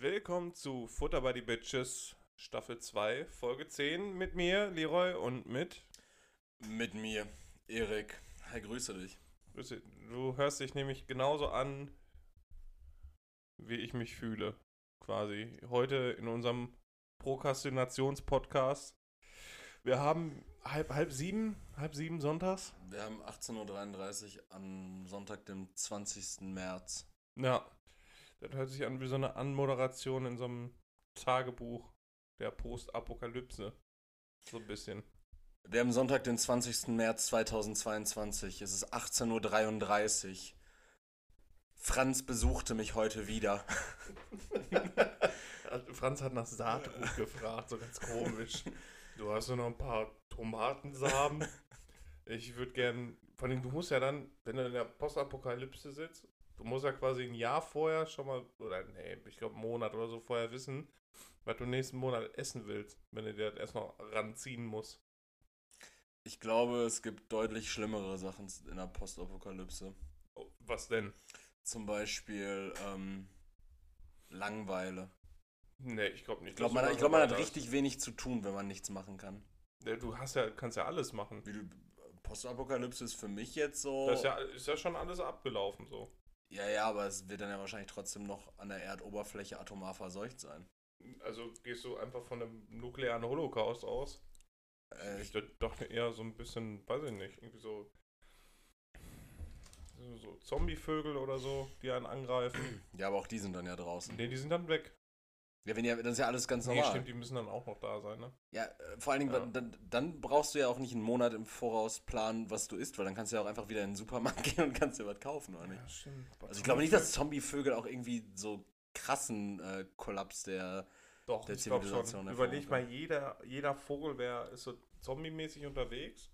Willkommen zu Futter by the Bitches, Staffel 2, Folge 10 mit mir, Leroy, und mit. Mit mir, Erik. Hi, grüße dich. Grüße, Du hörst dich nämlich genauso an, wie ich mich fühle, quasi. Heute in unserem Prokrastinations-Podcast. Wir haben halb, halb sieben, halb sieben sonntags. Wir haben 18.33 Uhr am Sonntag, dem 20. März. Ja, das hört sich an wie so eine Anmoderation in so einem Tagebuch der Postapokalypse. So ein bisschen. Wir haben Sonntag, den 20. März 2022. Es ist 18.33 Uhr. Franz besuchte mich heute wieder. Franz hat nach Saatgut gefragt, so ganz komisch. Du hast nur noch ein paar Tomatensamen. Ich würde gern, vor allem du musst ja dann, wenn du in der Postapokalypse sitzt, du musst ja quasi ein Jahr vorher schon mal, oder nee, ich glaube einen Monat oder so vorher wissen, was du nächsten Monat essen willst, wenn du dir das erstmal ranziehen musst. Ich glaube, es gibt deutlich schlimmere Sachen in der Postapokalypse. Oh, was denn? Zum Beispiel ähm, Langeweile. Nee, ich glaube nicht. Ich glaube, man, ich glaub, man hat richtig wenig zu tun, wenn man nichts machen kann. Ja, Du hast ja, kannst ja alles machen. Wie du, Postapokalypse ist für mich jetzt so. Das ist ja, ist ja schon alles abgelaufen so. Ja, ja, aber es wird dann ja wahrscheinlich trotzdem noch an der Erdoberfläche atomar verseucht sein. Also gehst du einfach von einem nuklearen Holocaust aus? Äh, Ich doch eher so ein bisschen, weiß ich nicht, irgendwie so, so, so Zombievögel oder so, die einen angreifen. ja, aber auch die sind dann ja draußen. nee, die sind dann weg. Ja, wenn ja, das ist ja alles ganz Nee, normal. stimmt, die müssen dann auch noch da sein, ne? Ja, äh, vor allen Dingen, Ja. Dann, dann brauchst du ja auch nicht einen Monat im Voraus planen, was du isst, weil dann kannst du ja auch einfach wieder in den Supermarkt gehen und kannst dir was kaufen, oder nicht? stimmt. Also ich glaube nicht, dass Zombievögel auch irgendwie so krassen äh, Kollaps der... Doch, der ich Zivilisation schon. Überleg mal, jeder, jeder Vogel wär, ist so zombie-mäßig unterwegs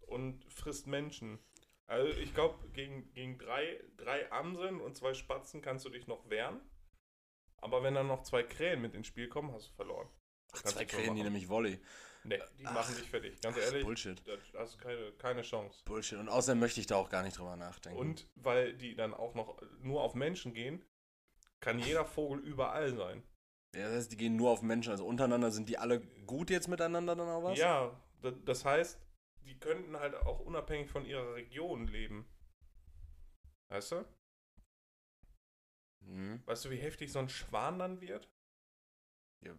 und frisst Menschen. Also ich glaube, gegen, gegen drei, drei Amseln und zwei Spatzen kannst du dich noch wehren. Aber wenn dann noch zwei Krähen mit ins Spiel kommen, hast du verloren. Ach, Kannst zwei Krähen, die nämlich Volley. Nee, die Ach. machen dich fertig. Ganz Ach, ehrlich, Bullshit. da hast du keine, keine Chance. Bullshit. Und außerdem möchte ich da auch gar nicht drüber nachdenken. Und weil die dann auch noch nur auf Menschen gehen, kann jeder Vogel überall sein. Ja, das heißt, die gehen nur auf Menschen, also untereinander sind die alle gut jetzt miteinander dann auch was? Ja, da- das heißt, die könnten halt auch unabhängig von ihrer Region leben. Weißt du? Mhm. Weißt du, wie heftig so ein Schwan dann wird? ja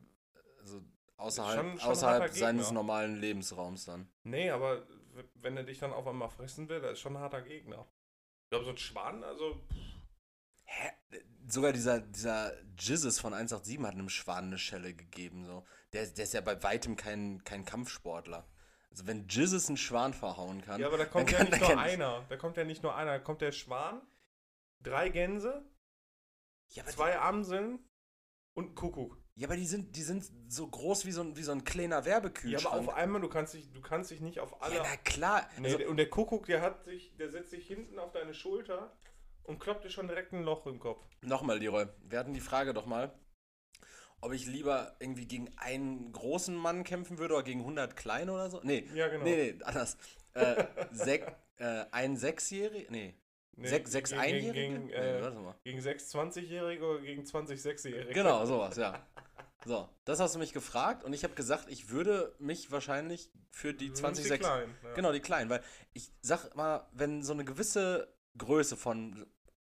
also außerhalb, Schon- schon außerhalb seines normalen Lebensraums dann. Nee, aber wenn er dich dann auf einmal fressen will, das ist schon ein harter Gegner. Ich glaube, so ein Schwan, also. Hä? Sogar dieser, dieser Jizzes von 187 hat einem Schwan eine Schelle gegeben. So. Der, der ist ja bei weitem kein, kein Kampfsportler. Also wenn Jizzes einen Schwan verhauen kann. Ja, aber da kommt ja kann- nicht nur einer. Da kommt ja nicht nur einer. Da kommt der Schwan, drei Gänse, ja, zwei Amseln und ein Kuckuck. die, ja, aber die sind, die sind so groß wie so ein, wie so ein kleiner Ja, Werbekühlschrank. aber auf einmal, du kannst dich, du kannst dich nicht auf alle. ja, na klar. nee, Also, und der Kuckuck, der hat sich, der setzt sich hinten auf deine Schulter und kloppt dir schon direkt ein Loch im Kopf. Nochmal, Leroy. Wir hatten die Frage doch mal, ob ich lieber irgendwie gegen einen großen Mann kämpfen würde oder gegen 100 kleine oder so. Nee, Ja, genau. nee, nee, anders. Äh, sek, äh, ein Sechsjähriger, nee, Nee, sechs, sechs gegen- Einjährige? Gegen, nee, äh, mal. gegen sechs 20-Jährige oder gegen 20 Sechsjährige. Genau, sowas, ja. So, das hast du mich gefragt und ich habe gesagt, ich würde mich wahrscheinlich für die 20 die Kleinen, ja. Genau, die kleinen, weil ich sag mal, wenn so eine gewisse Größe von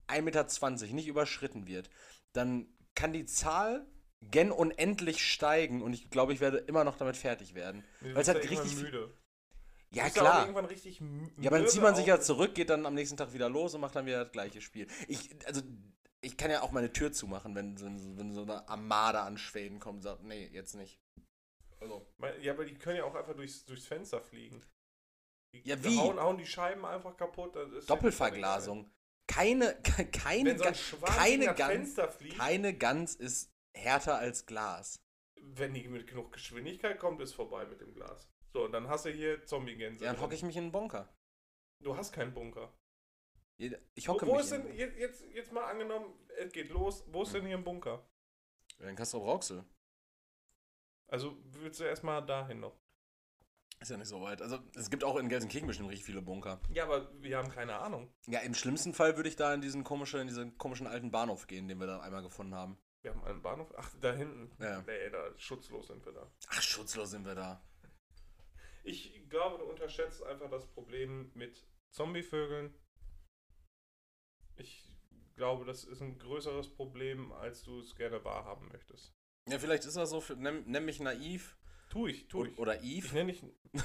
1,20 Meter nicht überschritten wird, dann kann die Zahl gen unendlich steigen und ich glaube, ich werde immer noch damit fertig werden. Nee, Weil es halt richtig müde. Ja, auch klar. irgendwann richtig Ja, aber dann zieht man sich ja zurück, geht dann am nächsten Tag wieder los und macht dann wieder das gleiche Spiel. Ich, also, ich kann ja auch meine Tür zumachen, wenn, so- wenn so eine Armada an Schweden kommt und sagt, nee, jetzt nicht. Also, Ja, aber die können ja auch einfach durchs, durchs Fenster fliegen. Die Ja, wie? Hauen, hauen die Scheiben einfach kaputt. ist Doppelverglasung. Keine, ke- keine, Wenn so keine Gans, fliegt, keine Gans ist härter als Glas. wenn die mit genug Geschwindigkeit kommt, ist vorbei mit dem Glas. So, und dann hast du hier Zombie-Gänse. Ja, dann hocke ich mich in einen Bunker. Du hast keinen Bunker. Ich Wo, hocke wo mich ist in, denn, jetzt, jetzt, jetzt mal angenommen, es geht los, wo ist denn hier ein Bunker? in Castrop Rauxel. Also willst du erstmal dahin noch? Ist ja nicht so weit. Also es gibt auch in Gelsenkirchen bestimmt richtig viele Bunker. Ja, aber wir haben keine Ahnung. Ja, im schlimmsten Fall würde ich da in diesen komischen, in diesen komischen alten Bahnhof gehen, den wir da einmal gefunden haben. Wir haben einen Bahnhof. Ach, da hinten. Ja. Nee, da schutzlos sind wir da. Ach, schutzlos sind wir da. Ich glaube, du unterschätzt einfach das Problem mit Zombievögeln. Ich glaube, das ist ein größeres Problem, als du es gerne wahrhaben möchtest. Ja, vielleicht ist das so, für, nenn, nenn mich naiv. Tu ich, tu ich. Oder Ich Eve. nenne dich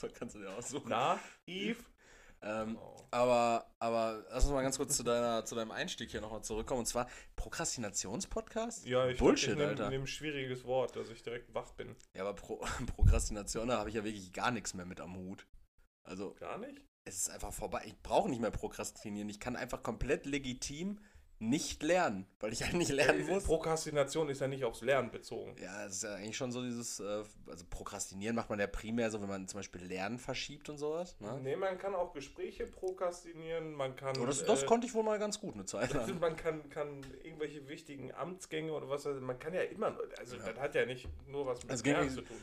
das kannst du dir aussuchen. naiv. Ähm, Oh. aber, aber lass uns mal ganz kurz zu, deiner, zu deinem Einstieg hier nochmal zurückkommen. Und zwar Prokrastinationspodcast? Ja, ich Bullshit, dachte, ich nehme nehm ein schwieriges Wort, dass ich direkt wach bin. Ja, aber Pro Prokrastination, da habe ich ja wirklich gar nichts mehr mit am Hut. Also, Gar nicht? es ist einfach vorbei. Ich brauche nicht mehr prokrastinieren. Ich kann einfach komplett legitim nicht lernen, weil ich halt nicht lernen Äh, muss. Prokrastination ist ja nicht aufs Lernen bezogen. Ja, es ist ja eigentlich schon so dieses, äh, also Prokrastinieren macht man ja primär so, wenn man zum Beispiel Lernen verschiebt und sowas. Ne? Nee, man kann auch Gespräche prokrastinieren, man kann. Oh, das, das äh, konnte ich wohl mal ganz gut eine Zeit lang. Man kann, kann irgendwelche wichtigen Amtsgänge oder was, also man kann ja immer, also Ja. das hat ja nicht nur was mit Es geht Lernen zu tun.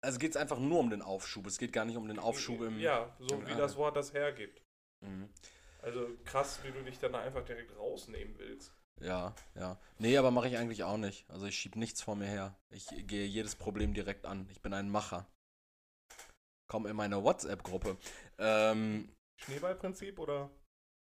Also geht es einfach nur um den Aufschub. Es geht gar nicht um den Aufschub im. Ja, so im wie Lernen. das Wort das hergibt. Mhm. Also krass, wie du dich dann einfach direkt rausnehmen willst. Ja, ja. Nee, aber mache ich eigentlich auch nicht. Also ich schiebe nichts vor mir her. Ich gehe jedes Problem direkt an. Ich bin ein Macher. Komm in meine WhatsApp-Gruppe. Ähm, Schneeballprinzip oder?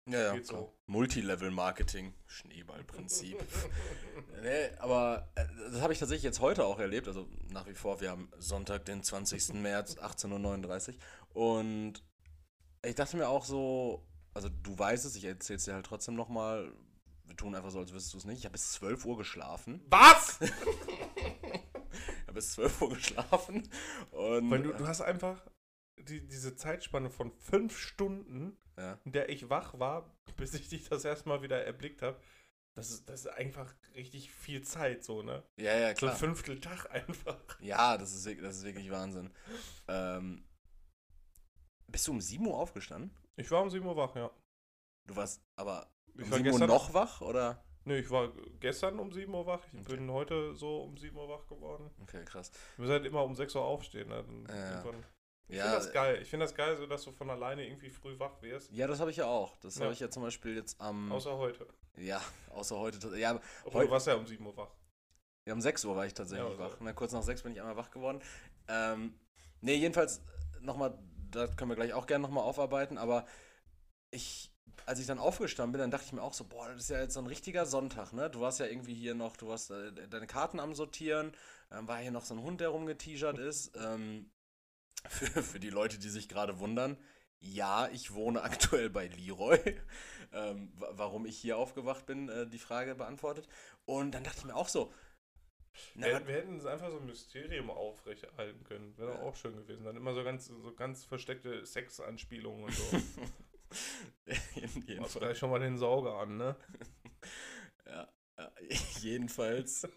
ja, ja. So. Multilevel-Marketing. Schneeballprinzip. nee, aber äh, das habe ich tatsächlich jetzt heute auch erlebt. Also nach wie vor, wir haben Sonntag, den 20. März, 18.39 Uhr. Und ich dachte mir auch so, also du weißt es, ich erzähle es dir halt trotzdem nochmal. Wir tun einfach so, als wüsstest du es nicht. Ich habe bis 12 Uhr geschlafen. Was? Ich habe bis 12 Uhr geschlafen. Und, Weil du, du hast einfach die, diese Zeitspanne von fünf Stunden, ja. in der ich wach war, bis ich dich das erstmal wieder erblickt habe. Das ist, das ist einfach richtig viel Zeit, so, ne? ja, ja, So ein klar. Fünftel Tag einfach. Ja, das ist, das ist wirklich Wahnsinn. Ähm, bist du um 7 Uhr aufgestanden? Ich war um 7 Uhr wach, ja. Du warst aber Ich um war 7 Uhr gestern noch wach, oder? Nee, ich war gestern um 7 Uhr wach. Ich Okay. bin heute so um 7 Uhr wach geworden. Okay, krass. Wir müssen halt immer um 6 Uhr aufstehen. Ne? Ja. Ich Ja, finde das geil. Ich finde das geil, so dass du von alleine irgendwie früh wach wirst. ja, das habe ich ja auch. Das Ja. habe ich ja zum Beispiel jetzt am. Außer heute. ja, außer heute. Ja, Obwohl, du warst ja um 7 Uhr wach. Ja, um 6 Uhr war ich tatsächlich Ja, also. wach. Na, kurz nach 6 bin ich einmal wach geworden. Ähm, nee, jedenfalls nochmal, da können wir gleich auch gerne nochmal aufarbeiten, aber ich, als ich dann aufgestanden bin, dann dachte ich mir auch so, boah, das ist ja jetzt so ein richtiger Sonntag, ne? Du warst ja irgendwie hier noch, du warst äh, deine Karten am Sortieren, ähm, war hier noch so ein Hund, der rumgeteasert ist. Ähm, für, für die Leute, die sich gerade wundern, ja, ich wohne aktuell bei Leroy. Ähm, wa- warum ich hier aufgewacht bin, äh, die Frage beantwortet. Und dann dachte ich mir auch so, na, wir, wir hätten es einfach so ein Mysterium aufrechterhalten können. Wäre Ja. auch schön gewesen. Dann immer so ganz, so ganz versteckte Sexanspielungen und so. Machst gleich schon mal den Sauger an, ne? ja, ja, jedenfalls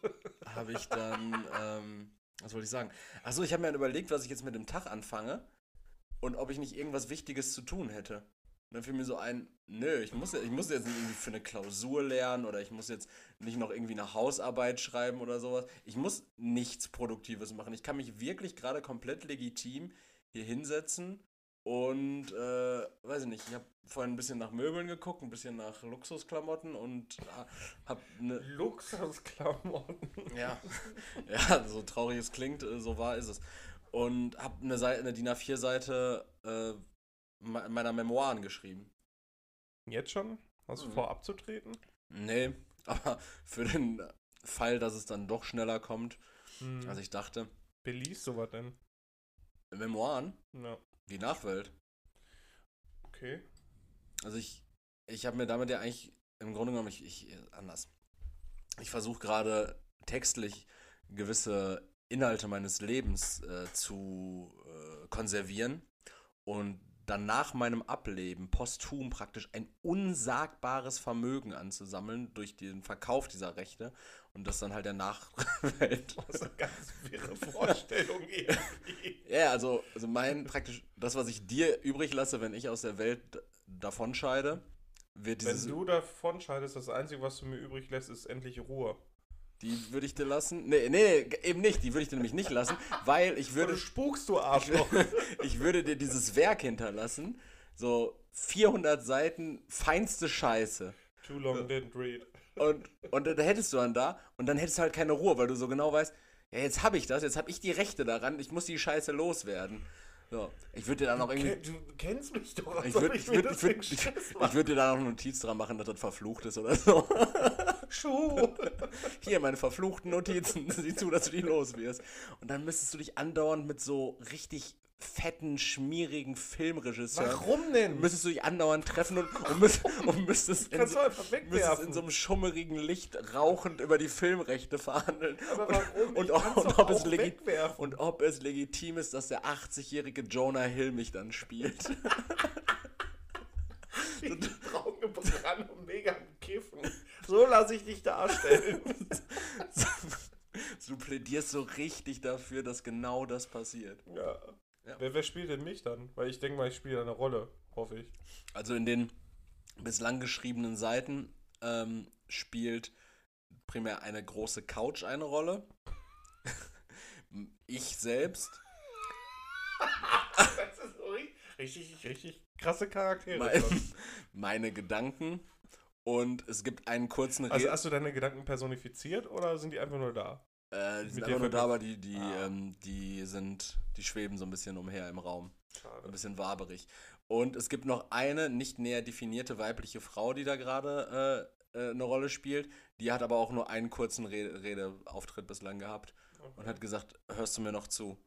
habe ich dann, ähm, was wollte ich sagen? Achso, ich habe mir dann überlegt, was ich jetzt mit dem Tag anfange und ob ich nicht irgendwas Wichtiges zu tun hätte. Und dann fiel mir so ein, nö, ich muss, ich muss jetzt nicht irgendwie für eine Klausur lernen oder ich muss jetzt nicht noch irgendwie eine Hausarbeit schreiben oder sowas. Ich muss nichts Produktives machen. Ich kann mich wirklich gerade komplett legitim hier hinsetzen und, äh, weiß ich nicht, ich habe vorhin ein bisschen nach Möbeln geguckt, ein bisschen nach Luxusklamotten und äh, habe eine Luxusklamotten. ja, ja, so traurig es klingt, äh, so wahr ist es. Und habe eine, Seite, eine DIN A4-Seite äh, meiner Memoiren geschrieben. Jetzt schon? Hast du Mhm. vor abzutreten? Nee, aber für den Fall, dass es dann doch schneller kommt, Hm. als ich dachte. Wer liest sowas denn? Memoiren, Ja. die Nachwelt. Okay. Also ich, ich habe mir damit ja eigentlich im Grunde genommen, ich, ich anders. Ich versuche gerade textlich gewisse Inhalte meines Lebens äh, zu äh, konservieren und dann nach meinem Ableben posthum praktisch ein unsagbares Vermögen anzusammeln durch den Verkauf dieser Rechte und das dann halt der Nachwelt. Das ist eine ganz wirre Vorstellung irgendwie. Ja, also, also mein praktisch, das, was ich dir übrig lasse, wenn ich aus der Welt davonscheide, wird Wenn dieses. du davon scheidest, das Einzige, was du mir übrig lässt, ist endlich Ruhe. Die würde ich dir lassen. Nee, nee, nee, eben nicht. Die würde ich dir nämlich nicht lassen, weil ich Würde würde, spukst du Arschloch. ich würde dir dieses Werk hinterlassen. So 400 Seiten, feinste Scheiße. Too long didn't read. Und, und dann hättest du dann da und dann hättest du halt keine Ruhe, weil du so genau weißt, ja, jetzt habe ich das, jetzt habe ich die Rechte daran, ich muss die Scheiße loswerden. So, ich würde dir dann auch irgendwie. Du kennst mich doch, Ich würde ich ich würd, ich würd, ich, ich mache. würd dir da noch eine Notiz dran machen, dass das verflucht ist oder so. Schuh. Hier, meine verfluchten Notizen. Sieh zu, dass du die los wirst. Und dann müsstest du dich andauernd mit so richtig fetten, schmierigen Filmregisseuren. Warum denn? Müsstest du dich andauernd treffen und, und, müsst, und müsstest, in, so, müsstest in so einem schummerigen Licht rauchend über die Filmrechte verhandeln. Und? Und, ob- es wegwerfen. und ob es legitim ist, dass der 80-jährige Jonah Hill mich dann spielt. Die braune Brand und mega Kiffen. So lasse ich dich darstellen. du plädierst so richtig dafür, dass genau das passiert. ja. Ja. Wer, wer spielt denn mich dann? Weil ich denke mal, ich spiele eine Rolle, hoffe ich. Also in den bislang geschriebenen Seiten ähm, spielt primär eine große Couch eine Rolle. ich selbst. Das ist richtig, richtig krasse Charaktere. Mein, meine Gedanken. Und es gibt einen kurzen Also Re hast du deine Gedanken personifiziert oder sind die einfach nur da? Äh, die sind einfach nur da, aber die, die, Ah. ähm, die sind, die schweben so ein bisschen umher im Raum. Ein Schade. bisschen waberig. Und es gibt noch eine nicht näher definierte weibliche Frau, die da gerade äh, äh, eine Rolle spielt. Die hat aber auch nur einen kurzen Re Redeauftritt bislang gehabt und hat gesagt, hörst du mir noch zu?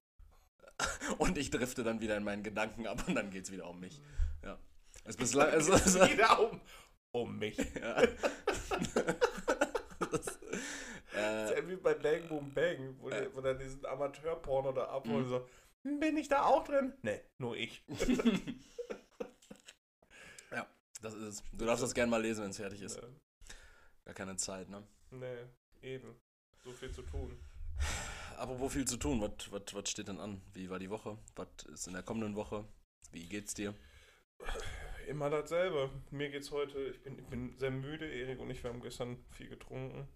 Und ich drifte dann wieder in meinen Gedanken ab und dann geht es wieder um mich. Ja. Es bislang, also, Wieder um, um mich. ja. das, äh, ist wie bei Bang Boom Bang, wo, der, wo der diesen Amateurporno da abholt. So, "Hm, bin ich da auch drin? Nee, nur ich. ja, das ist es. Du darfst das gerne mal lesen, wenn es fertig ist. nee, Gar keine Zeit, ne? nee, eben. So viel zu tun. Apropos viel zu tun, was steht denn an? Wie war die Woche? Was ist in der kommenden Woche? Wie geht's dir? Immer dasselbe. Mir geht's heute, ich bin, ich bin sehr müde, Erik und ich, wir haben gestern viel getrunken.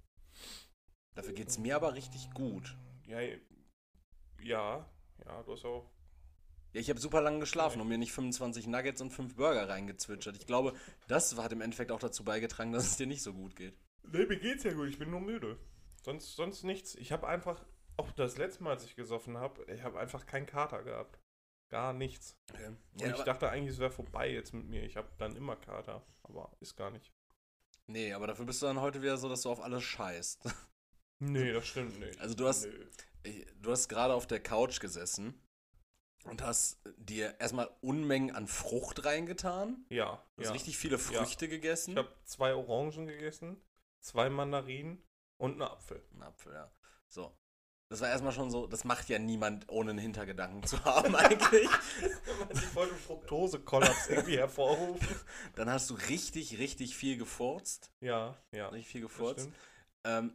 Dafür geht's mir aber richtig gut. Ja, ja, ja, du hast auch. Ja, ich habe super lange geschlafen und mir nicht 25 Nuggets und 5 Burger reingezwitschert. Ich glaube, das hat im Endeffekt auch dazu beigetragen, dass es dir nicht so gut geht. Nee, mir geht's ja gut, ich bin nur müde. Sonst, sonst nichts. Ich habe einfach, auch das letzte Mal, als ich gesoffen habe, ich habe einfach keinen Kater gehabt. Gar nichts. Und Ja, ich dachte eigentlich, es wäre vorbei jetzt mit mir. Ich habe dann immer Kater, aber ist gar nicht. nee, aber dafür bist du dann heute wieder so, dass du auf alles scheißt. Nee, das stimmt nicht. Also du hast-. Ich- Du hast gerade auf der Couch gesessen und hast dir erstmal Unmengen an Frucht reingetan. Ja, Du hast ja. richtig viele Früchte gegessen. Ich habe zwei Orangen gegessen, zwei Mandarinen und einen Apfel. Ein Apfel, ja. So. Das war erstmal schon so, das macht ja niemand, ohne einen Hintergedanken zu haben eigentlich. Ich wollte einen Fructose-Kollaps irgendwie hervorrufen. Dann hast du richtig, richtig viel gefurzt. Ja, ja. Richtig viel gefurzt. Ähm,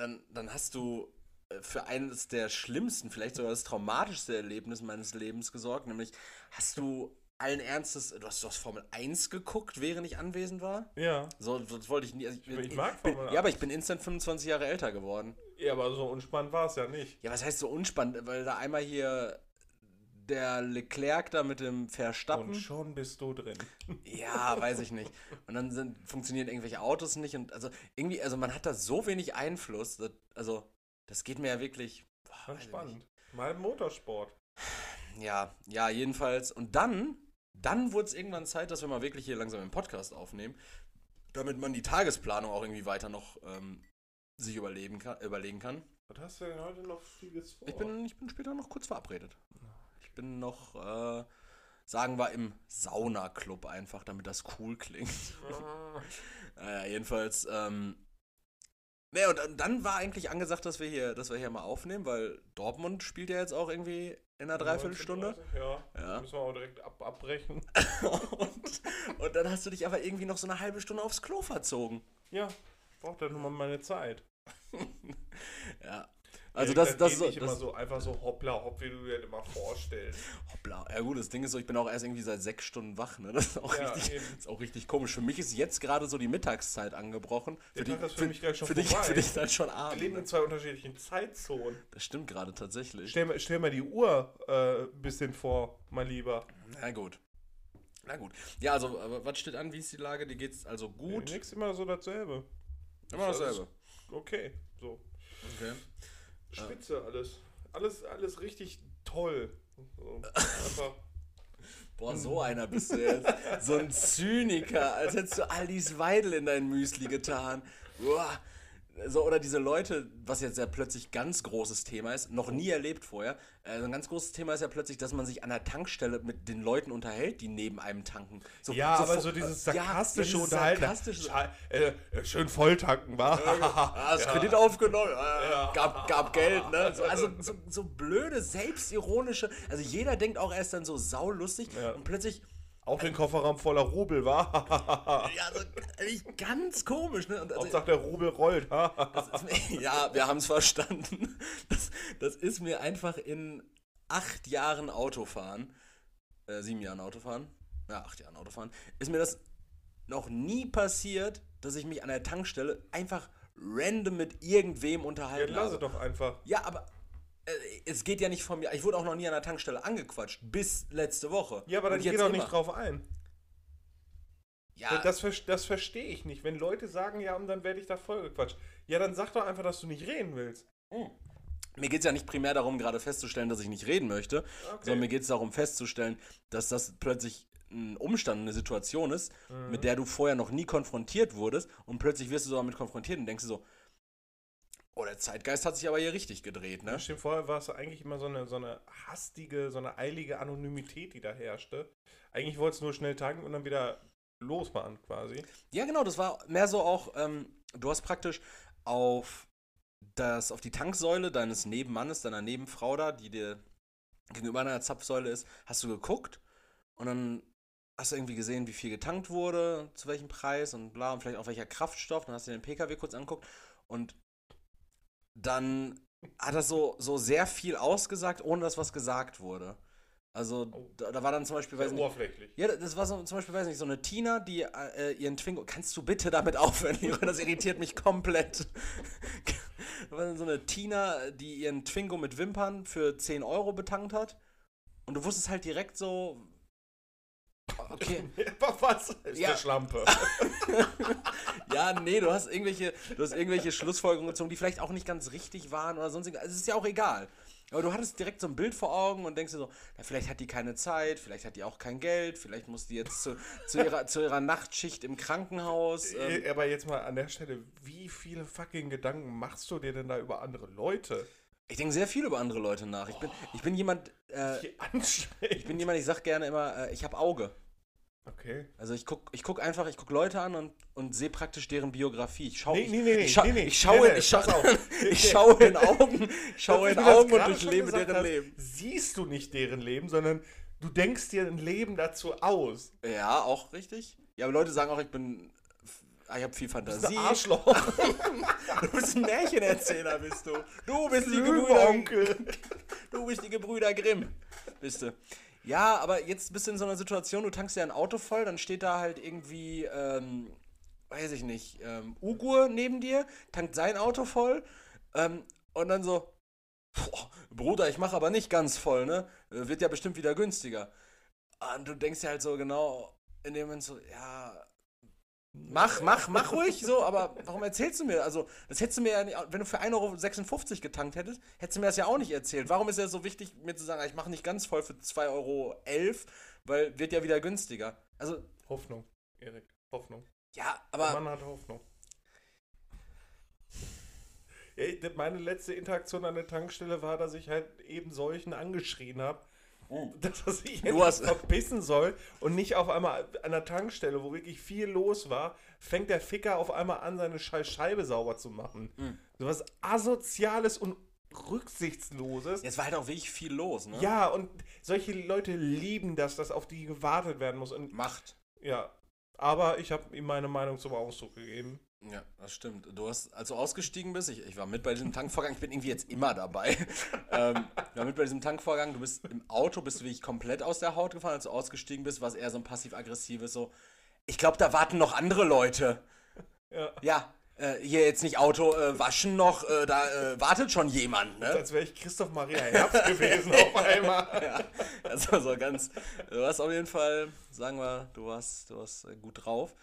dann, dann hast du äh, für eines der schlimmsten, vielleicht sogar das traumatischste Erlebnis meines Lebens gesorgt, nämlich hast du allen Ernstes, du hast, du hast Formel 1 geguckt, während ich anwesend war? Ja. So, das wollte ich nie. Also ich, Ich mag bin, Formel Ja, aber 1. ich bin instant 25 Jahre älter geworden. Ja, aber so unspannend war es ja nicht. Ja, was heißt so unspannend? Weil da einmal hier der Leclerc da mit dem Verstappen. Und schon bist du drin. Ja, weiß ich nicht. Und dann sind, funktionieren irgendwelche Autos nicht und also irgendwie, also man hat da so wenig Einfluss. Das, also, das geht mir ja wirklich. boah, spannend. Mal Motorsport. Ja, ja, jedenfalls. Und dann, dann wurde es irgendwann Zeit, dass wir mal wirklich hier langsam einen Podcast aufnehmen, damit man die Tagesplanung auch irgendwie weiter noch ähm, sich überleben kann, überlegen kann. Was hast du denn heute noch vieles vor? Ich bin, ich bin später noch kurz verabredet. Ich bin noch, äh, sagen wir, im Sauna-Club einfach, damit das cool klingt. Ah, Naja, jedenfalls, ähm. Ne, und dann- war eigentlich angesagt, dass wir hier, dass wir hier mal aufnehmen, weil Dortmund spielt ja jetzt auch irgendwie in einer Dreiviertelstunde. 19:30, Ja. Ja. Müssen wir auch direkt ab abbrechen. und, und dann hast du dich aber irgendwie noch so eine halbe Stunde aufs Klo verzogen. Ja. Braucht dann nochmal meine Zeit. Ja. Also Ja, das, das, so, nicht immer das so einfach so hoppla hopp, wie du dir das immer vorstellst. hoppla. Ja gut, das Ding ist so, ich bin auch erst irgendwie seit sechs Stunden wach, ne? Das ist auch, Ja, richtig, eben. ist auch richtig komisch. Für mich ist jetzt gerade so die Mittagszeit angebrochen. Der Für, Tag die, ist für mich gleich schon für, dich, vorbei. für dich dann schon Wir Abend. leben Ne? in zwei unterschiedlichen Zeitzonen. Das stimmt gerade tatsächlich. Stell, stell mal die Uhr äh, ein bisschen vor, mein Lieber. Na gut. Na gut. Ja, also, was steht an? Wie ist die Lage? Dir geht's also gut? Nix immer so dasselbe. Immer Das dasselbe. Okay, so. Okay. Spitze alles. Alles, alles richtig toll. So. Boah, so einer bist du jetzt. So ein Zyniker, als hättest du Alice Weidel in dein Müsli getan. Boah. So, oder diese Leute, was jetzt ja plötzlich ganz großes Thema ist, noch nie erlebt vorher. Äh, so ein ganz großes Thema ist ja plötzlich, dass man sich an der Tankstelle mit den Leuten unterhält, die neben einem tanken. So, Ja, aber vo- so dieses ja, sarkastische dieses Unterhalten. sarkastische- Scha- äh, äh, schön volltanken, war. Ah, das Kredit aufgenommen, äh, gab, gab Geld, ne? So, also so, so blöde, selbstironische, also jeder denkt auch, er ist dann so saulustig Ja. und plötzlich, Auch den Kofferraum voller Rubel, war. ja, so, ehrlich, ganz komisch, ne? Und also, Hauptsache der Rubel rollt. das ist mir, ja, wir haben es verstanden. Das, das ist mir einfach in acht Jahren Autofahren, äh, sieben Jahren Autofahren, ja, acht Jahren Autofahren, ist mir das noch nie passiert, dass ich mich an der Tankstelle einfach random mit irgendwem ja, unterhalten lass habe. es doch einfach. Ja, aber es geht ja nicht von mir. Ich wurde auch noch nie an der Tankstelle angequatscht, bis letzte Woche. Ja, aber dann geh doch immer. nicht drauf ein. Ja, Das, das verstehe ich nicht. Wenn Leute sagen, ja, und dann werde ich da vollgequatscht. Ja, dann sag doch einfach, dass du nicht reden willst. mir geht es ja nicht primär darum, gerade festzustellen, dass ich nicht reden möchte, sondern mir geht es darum festzustellen, dass das plötzlich ein Umstand, eine Situation ist, Mhm. mit der du vorher noch nie konfrontiert wurdest und plötzlich wirst du so damit konfrontiert und denkst du so, oh, der Zeitgeist hat sich aber hier richtig gedreht, ne? Stimmt, vorher war es eigentlich immer so eine, so eine hastige, so eine eilige Anonymität, die da herrschte. Eigentlich wolltest du nur schnell tanken und dann wieder losfahren quasi. Ja, genau, das war mehr so auch, ähm, du hast praktisch auf das, auf die Tanksäule deines Nebenmannes, deiner Nebenfrau da, die dir gegenüber einer Zapfsäule ist, hast du geguckt und dann hast du irgendwie gesehen, wie viel getankt wurde, zu welchem Preis und bla und vielleicht auch welcher Kraftstoff, dann hast du den PKW kurz angeguckt und dann hat das so, so sehr viel ausgesagt, ohne dass was gesagt wurde. Also Oh. da, da war dann zum Beispiel, weiß nicht, oberflächlich. ja, das war so zum Beispiel, weiß nicht, so eine Tina, die äh, ihren Twingo. Kannst du bitte damit aufhören? Das irritiert mich komplett. Da war dann so eine Tina, die ihren Twingo mit Wimpern für 10 Euro betankt hat. Und du wusstest halt direkt so. Okay. Was? Ist Ja. eine Schlampe. Ja, nee, du hast irgendwelche, du hast irgendwelche Schlussfolgerungen gezogen, die vielleicht auch nicht ganz richtig waren oder sonst irgendwas. Also, es ist ja auch egal. Aber du hattest direkt so ein Bild vor Augen und denkst dir so, na, vielleicht hat die keine Zeit, vielleicht hat die auch kein Geld, vielleicht muss die jetzt zu, zu, ihrer, zu ihrer Nachtschicht im Krankenhaus. Ähm, Äh, Aber jetzt mal an der Stelle, wie viele fucking Gedanken machst du dir denn da über andere Leute? ich denke sehr viel über andere Leute nach. Ich bin, ich bin jemand, äh, ich bin jemand, ich sag gerne immer, äh, ich habe Auge. Okay. Also ich guck, ich guck einfach, ich guck Leute an und, und sehe praktisch deren Biografie. Ich schau, Nee, ich, nee, nee, ich, schau, nee, nee. ich schaue, Nee, nee, ich, auf. ich schaue in Augen, schaue in Augen und durchlebe deren hast, Leben. Siehst du nicht deren Leben, sondern du denkst dir ein Leben dazu aus. Ja, auch richtig. Ja, aber Leute sagen auch, ich bin, ich habe viel Du bist Fantasie. ein Arschloch. Du bist ein Märchenerzähler, bist du. Du bist die Gebrüder, Onkel. du bist die Gebrüder Grimm, bist du. Ja, aber jetzt bist du in so einer Situation, du tankst ja ein Auto voll, dann steht da halt irgendwie, ähm, weiß ich nicht, ähm, Ugur neben dir, tankt sein Auto voll ähm, und dann so, "Boah, Bruder, ich mache aber nicht ganz voll, ne? Äh, Wird ja bestimmt wieder günstiger. Und du denkst dir halt so genau in dem Moment so, ja, mach, mach, mach ruhig so, aber warum erzählst du mir? Also, das hättest du mir ja nicht, wenn du für 1,56 Euro getankt hättest, hättest du mir das ja auch nicht erzählt. Warum ist es so wichtig, mir zu sagen, ich mache nicht ganz voll für 2,11 Euro, weil wird ja wieder günstiger. Also, Hoffnung, Erik. Hoffnung. ja, Der aber. Mann hat Hoffnung. Meine letzte Interaktion an der Tankstelle war, dass ich halt eben solchen angeschrien habe, dass er sich Du jetzt hast- verbissen soll und nicht auf einmal an der Tankstelle, wo wirklich viel los war, fängt der Ficker auf einmal an, seine scheiß Scheibe sauber zu machen. Mhm. So was Asoziales und Rücksichtsloses. Jetzt war halt auch wirklich viel los, ne? Ja, und solche Leute lieben das, dass auf die gewartet werden muss. Und Macht. ja, aber ich habe ihm meine Meinung zum Ausdruck gegeben. Ja, das stimmt. Du hast, als du ausgestiegen bist, ich, ich war mit bei diesem Tankvorgang, ich bin irgendwie jetzt immer dabei. ähm, ich war mit bei diesem Tankvorgang, du bist im Auto, bist du wirklich komplett aus der Haut gefahren, als du ausgestiegen bist, war es eher so ein passiv-aggressives, so, ich glaube, da warten noch andere Leute. Ja. Ja, äh, hier jetzt nicht Auto äh, waschen noch, äh, da äh, wartet schon jemand, ne? Als wäre ich Christoph Maria Herbst gewesen auf einmal. ja, also so ganz, du warst auf jeden Fall, sagen wir, du warst, du warst äh, gut drauf.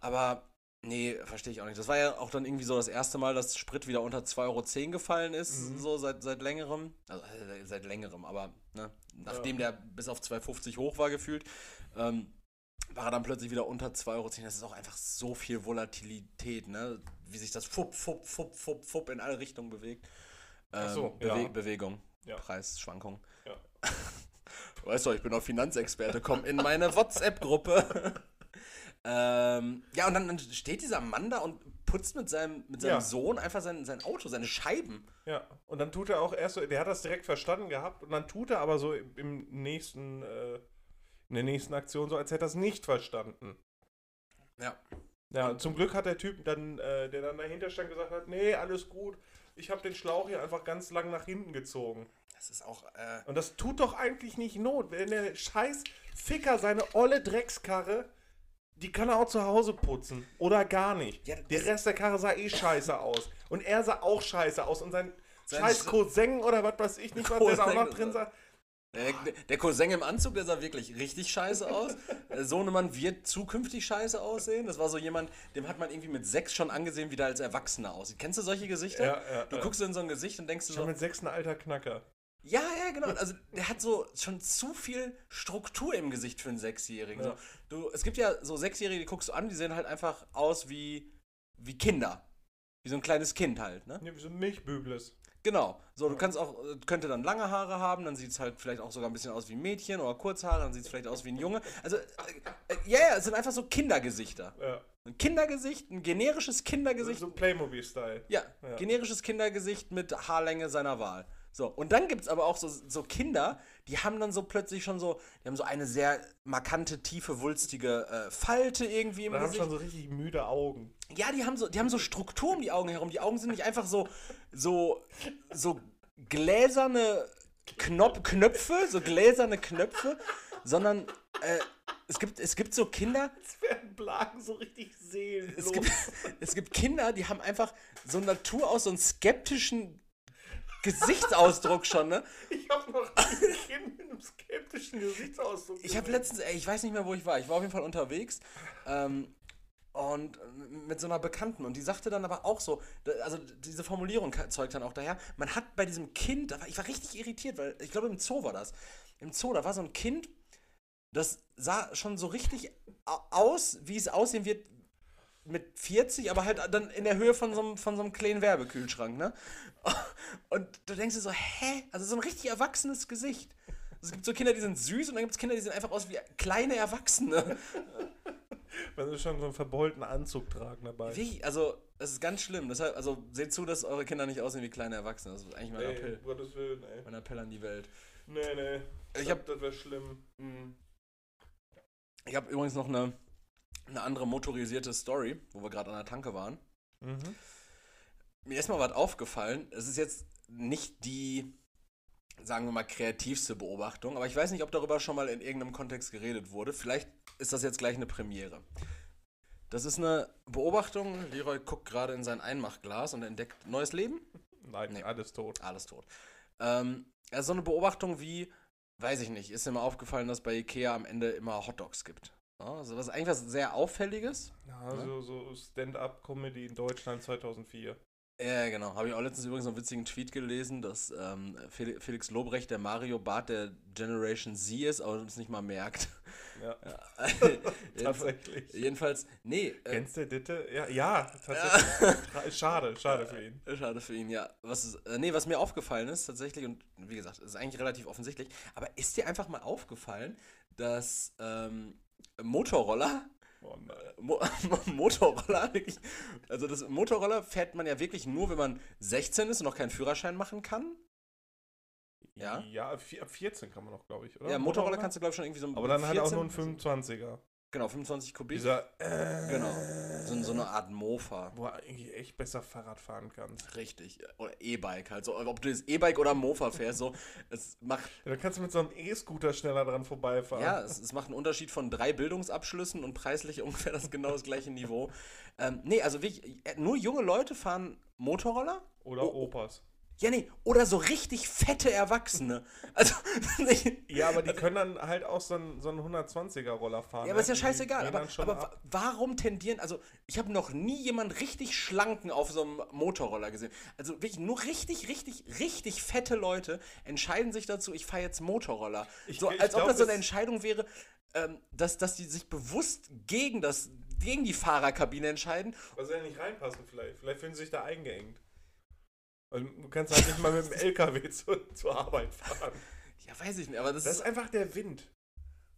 Aber nee, verstehe ich auch nicht. Das war ja auch dann irgendwie so das erste Mal, dass Sprit wieder unter 2,10 Euro gefallen ist, so seit, seit längerem. Also äh, seit längerem, aber ne, nachdem der bis auf 2,50 hoch war gefühlt, ähm, war er dann plötzlich wieder unter 2,10 Euro. Das ist auch einfach so viel Volatilität, ne? Wie sich das fupp, fupp, fupp, fupp, fupp in alle Richtungen bewegt. Ähm, Ach so, Bewe ja. Bewegung, Ja. Preisschwankung. Ja. Du weißt doch, ich bin auch Finanzexperte. Komm in meine WhatsApp-Gruppe. ähm, ja, und dann, dann steht dieser Mann da und putzt mit seinem, mit seinem Ja. Sohn einfach sein, sein Auto, seine Scheiben. Ja, und dann tut er auch erst so, der hat das direkt verstanden gehabt und dann tut er aber so im, im nächsten, äh, in der nächsten Aktion so, als hätte er es nicht verstanden. Ja. Ja, und zum Glück hat der Typ dann, äh, der dann dahinter stand, gesagt hat, nee, alles gut, ich habe den Schlauch hier einfach ganz lang nach hinten gezogen. Das ist auch, äh, Und das tut doch eigentlich nicht Not, wenn der scheiß Ficker seine olle Dreckskarre, die kann er auch zu Hause putzen. Oder gar nicht. Ja, der Rest der Karre sah eh scheiße aus. Und er sah auch scheiße aus. Und sein, Sein scheiß Sch- Cousin oder was weiß ich nicht, was der da auch noch drin sah. der, der Cousin im Anzug, der sah wirklich richtig scheiße aus. Sohnemann wird zukünftig scheiße aussehen. Das war so jemand, dem hat man irgendwie mit sechs schon angesehen, wie der als Erwachsener aussieht. Kennst du solche Gesichter? Ja, ja, du ja. guckst in so ein Gesicht und denkst du Schon so, mit sechs ein alter Knacker. Ja, ja, genau. Also der hat so schon zu viel Struktur im Gesicht für einen Sechsjährigen. Ja. So, du, es gibt ja so Sechsjährige, die guckst du an, die sehen halt einfach aus wie, wie Kinder. Wie so ein kleines Kind halt, ne? Ja, wie so ein Milchbügles. Genau. So, du kannst auch, äh, könnte dann lange Haare haben, dann sieht es halt vielleicht auch sogar ein bisschen aus wie ein Mädchen oder Kurzhaare, dann sieht es vielleicht aus wie ein Junge. Also, äh, äh, ja, ja, es sind einfach so Kindergesichter. Ja. Ein Kindergesicht, ein generisches Kindergesicht. So Playmobil-Style. Ja, Ja. generisches Kindergesicht mit Haarlänge seiner Wahl. So, und dann gibt es aber auch so, so Kinder, die haben dann so plötzlich schon so, die haben so eine sehr markante, tiefe, wulstige äh, Falte irgendwie im haben Gesicht. schon so richtig müde Augen. Ja, die haben so, die haben so Struktur um die Augen herum. Die Augen sind nicht einfach so, so, so gläserne Knop Knöpfe, so gläserne Knöpfe, sondern äh, es, gibt, es gibt so Kinder, Es werden Blagen so richtig seelenlos. es gibt, es gibt Kinder, die haben einfach so Natur aus, so einen skeptischen Gesichtsausdruck schon, ne? ich habe noch ein Kind mit einem skeptischen Gesichtsausdruck. Ich habe letztens, ey, ich weiß nicht mehr, wo ich war. Ich war auf jeden Fall unterwegs. Ähm, und mit so einer Bekannten. Und die sagte dann aber auch so, also diese Formulierung zeugt dann auch daher, man hat bei diesem Kind, ich war richtig irritiert, weil ich glaube im Zoo war das. Im Zoo, da war so ein Kind, das sah schon so richtig au- aus, wie es aussehen wird mit 40, aber halt dann in der Höhe von so einem, von so einem kleinen Werbekühlschrank, ne? Und du denkst dir so, hä? Also so ein richtig erwachsenes Gesicht. Es gibt so Kinder, die sind süß und dann gibt es Kinder, die sehen einfach aus wie kleine Erwachsene. Wenn sie schon so einen verbeulten Anzug tragen dabei. Wie? Also, es ist ganz schlimm. Deshalb, also seht zu, dass eure Kinder nicht aussehen wie kleine Erwachsene. Das ist eigentlich mein Ey, Appell. Gottes Willen, ey. Mein Appell an die Welt. Nee, nee. Ich Ich hab- das wäre schlimm. Ich habe übrigens noch eine, eine andere motorisierte Story, wo wir gerade an der Tanke waren. Mhm. Mir ist mal was aufgefallen. Es ist jetzt nicht die, sagen wir mal, kreativste Beobachtung, aber ich weiß nicht, ob darüber schon mal in irgendeinem Kontext geredet wurde. Vielleicht ist das jetzt gleich eine Premiere. Das ist eine Beobachtung. Leroy guckt gerade in sein Einmachglas und entdeckt neues Leben. Nein, Nee. alles tot. Alles tot. Ähm, also so eine Beobachtung wie, weiß ich nicht, ist dir mal aufgefallen, dass bei Ikea am Ende immer Hotdogs gibt. Also was eigentlich was sehr Auffälliges. Ja, so, so Stand-up-Comedy in Deutschland 2004. Ja, genau. Habe ich auch letztens übrigens einen witzigen Tweet gelesen, dass ähm, Fel- Felix Lobrecht der Mario Bart der Generation Z ist, aber uns nicht mal merkt. Ja, tatsächlich. jedenfalls, nee. Äh, Kennst du Ditte? Ja, ja, tatsächlich. Schade, schade für ihn. Schade für ihn, ja. Was, ist, äh, nee, was mir aufgefallen ist tatsächlich, und wie gesagt, ist eigentlich relativ offensichtlich, aber ist dir einfach mal aufgefallen, dass ähm, Motorroller Oh nein. Mo Motorroller, wirklich, also das Motorroller fährt man ja wirklich nur, wenn man 16 ist und noch keinen Führerschein machen kann. Ja? Ja, ab vier- ab 14 kann man noch, glaube ich, oder? Ja, Motorroller kannst du, glaube ich, schon irgendwie so Aber dann halt auch nur ein 14 25er. Genau, 25 Kubik. Dieser, äh, Genau. So, so eine Art Mofa. Wo du eigentlich echt besser Fahrrad fahren kannst. Richtig. Oder E-Bike halt. So, ob du das E-Bike oder Mofa fährst, so, es macht, Ja, dann kannst du mit so einem E-Scooter schneller dran vorbeifahren. ja, es, es macht einen Unterschied von drei Bildungsabschlüssen und preislich ungefähr das genau das gleiche Niveau. Ähm, nee, also wirklich, äh, nur junge Leute fahren Motorroller? Oder Oh, Opas. Ja, nee, oder so richtig fette Erwachsene. Also, Ja, aber die können dann halt auch so einen, so einen 120er-Roller fahren. Ja, aber ist ja scheißegal. Aber, aber ab. wa- warum tendieren, also ich habe noch nie jemand richtig schlanken auf so einem Motorroller gesehen. Also wirklich nur richtig, richtig, richtig fette Leute entscheiden sich dazu, ich fahre jetzt Motorroller. Ich- so, ich als ob glaub, das so eine Entscheidung wäre, ähm, dass, dass die sich bewusst gegen, das, gegen die Fahrerkabine entscheiden. Weil sie ja nicht reinpassen vielleicht. Vielleicht fühlen sie sich da eingeengt. Weil du kannst halt nicht mal mit dem LKW zu, zur Arbeit fahren. Ja, weiß ich nicht, aber das, Das ist einfach der Wind.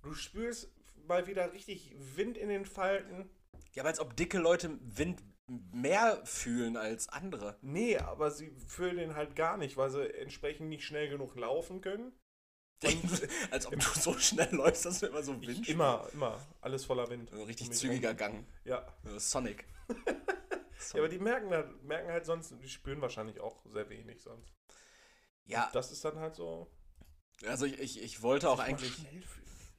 Du spürst mal wieder richtig Wind in den Falten. Ja, aber als ob dicke Leute Wind mehr fühlen als andere. Nee, aber sie fühlen den halt gar nicht, weil sie entsprechend nicht schnell genug laufen können. als ob du so schnell läufst, dass du immer so Wind immer, immer. Alles voller Wind. So Richtig zügiger. Gang. Ja. Äh, Sonic. ja, aber die merken halt, merken halt sonst, die spüren wahrscheinlich auch sehr wenig sonst. Ja, Das ist dann halt so. also ich, ich, ich wollte auch eigentlich, ich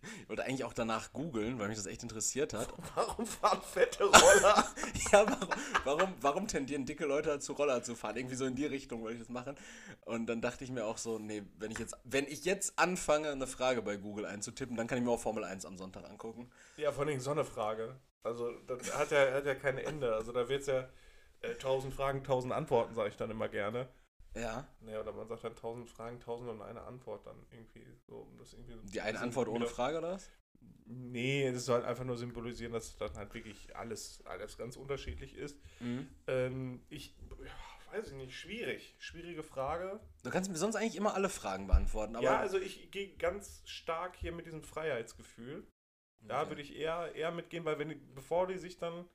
wollte eigentlich auch danach googeln, weil mich das echt interessiert hat. Warum fahren fette Roller? ja, warum, warum, warum tendieren dicke Leute dazu, Roller zu fahren? Irgendwie so in die Richtung wollte ich das machen. Und dann dachte ich mir auch so, nee, wenn ich jetzt, wenn ich jetzt anfange, eine Frage bei Google einzutippen, dann kann ich mir auch Formel 1 am Sonntag angucken. ja, vor allem so eine Frage. Also, das hat ja, hat ja kein Ende. Also, da wird es ja äh, tausend Fragen, tausend Antworten, sage ich dann immer gerne. Ja. Naja, oder man sagt dann tausend Fragen, tausend und eine Antwort dann irgendwie. So, um das irgendwie so Die eine Antwort ohne Frage oder was? Nee, das soll halt einfach nur symbolisieren, dass dann halt wirklich alles, alles ganz unterschiedlich ist. Mhm. Ähm, ich ja, weiß ich nicht, schwierig. Schwierige Frage. Du kannst mir sonst eigentlich immer alle Fragen beantworten, aber. ja, also ich gehe ganz stark hier mit diesem Freiheitsgefühl. Da Okay. würde ich eher, eher mitgehen, weil wenn bevor die sich dann,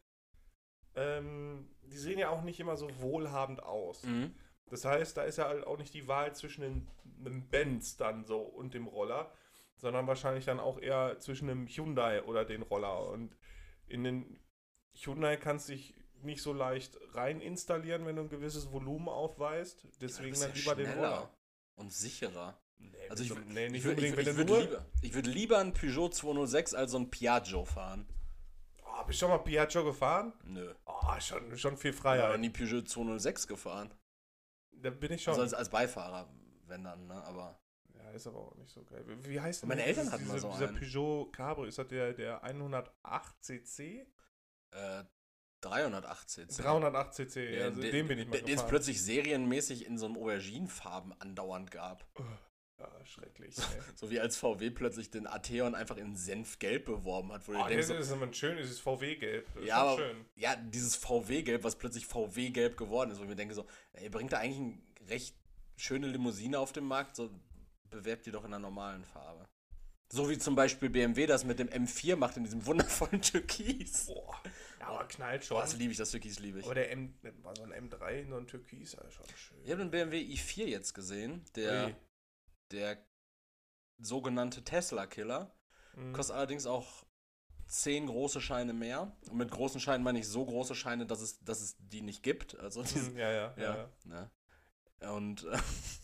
ähm, die sehen ja auch nicht immer so wohlhabend aus. Mhm. Das heißt, da ist ja halt auch nicht die Wahl zwischen einem, Benz dann so und dem Roller, sondern wahrscheinlich dann auch eher zwischen einem Hyundai oder den Roller. Und in den Hyundai kannst du dich nicht so leicht rein installieren, wenn du ein gewisses Volumen aufweist. Deswegen bist dann ja lieber den schneller Roller. Und sicherer. Nee, Also ich, so- nee, ich würde ich, ich wenn würd du nur... lieber, ich würd lieber einen Peugeot 206 als so ein Piaggio fahren. Oh, bist du schon mal Piaggio gefahren? Nö. Oh, schon, schon viel Ja, Freiheit. noch nie Peugeot 206 gefahren. Da bin ich schon. Also als, als Beifahrer, wenn dann, ne? Aber. ja, ist aber auch nicht so geil. Wie, heißt denn Meine Eltern hatten mal diese, so dieser einen. Peugeot Cabrio? Ist das der, der 108 cc? Äh, 380 cc. 308 cc, Ja, also den- den bin ich mal Den es plötzlich serienmäßig in so einem Auberginenfarben andauernd gab. Ja, schrecklich. ey. So wie als VW plötzlich den Atheon einfach in Senfgelb beworben hat, wo du Oh, denkst, das ist immer ein schön, dieses VW-Gelb. Ja, schon aber- schön. ja, dieses VW-Gelb, was plötzlich VW-Gelb geworden ist, wo ich mir denke so, ihr bringt da eigentlich eine recht schöne Limousine auf den Markt, so bewerbt die doch in einer normalen Farbe. So wie zum Beispiel BMW das mit dem M4 macht in diesem wundervollen Türkis. Boah, ja, aber knallt schon. Das liebe ich, das Türkis liebe ich. aber der M, war so ein M3, so ein Türkis, ja, schon schön. Ich habe den BMW i4 jetzt gesehen, der, Ui. Der sogenannte Tesla-Killer. Mhm. Kostet allerdings auch 10 große Scheine mehr. Und mit großen Scheinen meine ich so große Scheine, dass es, dass es die nicht gibt. Also Mhm, ja, ja, ja. ja. ja. Ne? Und äh,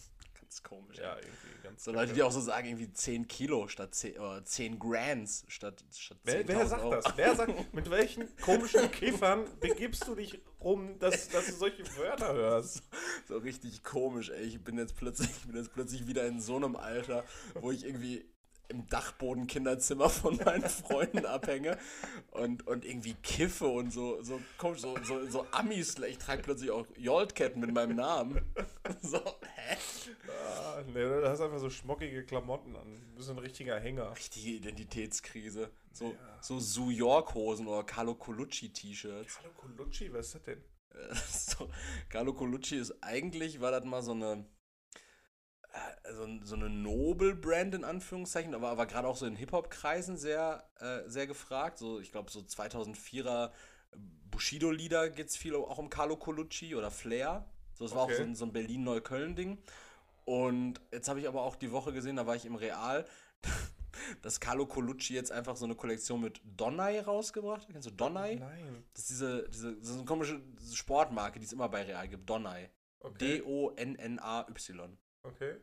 ganz komisch. Ja, ey. irgendwie ganz So Leute, die auch so sagen, irgendwie 10 Kilo statt 10, oder 10 Grands statt, statt Wer, 10.000 wer sagt Euro. das? Wer sagt, mit welchen komischen Kiffern begibst du dich rum, dass, dass du solche Wörter hörst? So richtig komisch, ey. Ich bin jetzt plötzlich, ich bin jetzt plötzlich wieder in so einem Alter, wo ich irgendwie im Dachboden-Kinderzimmer von meinen Freunden abhänge und, und irgendwie kiffe und so, so komisch, so, so, so Amis. Ich trage plötzlich auch Jolt-Ketten mit meinem Namen. So, hä? Ah, nee, du hast einfach so schmockige Klamotten an. Du bist ein richtiger Hänger. Richtige Identitätskrise. So, Ja. so New York-Hosen oder Carlo Colucci-T-Shirts. Hallo Colucci, was ist das denn? So, Carlo Colucci ist eigentlich, war das mal so eine, so, so eine Nobel-Brand in Anführungszeichen, aber war gerade auch so in Hip-Hop-Kreisen sehr, äh, sehr gefragt. So, ich glaube, so 2004er Bushido-Lieder geht es viel auch um Carlo Colucci oder Flair. So, das war Okay. auch so ein, so ein Berlin-Neukölln-Ding. Und jetzt habe ich aber auch die Woche gesehen, da war ich im Real. dass Carlo Colucci jetzt einfach so eine Kollektion mit Donnai rausgebracht hat. Kennst du Donnai? Nein. Das ist diese, diese das ist eine komische Sportmarke, die es immer bei Real gibt. Donnai. Okay. D-O-N-N-A-Y. Okay.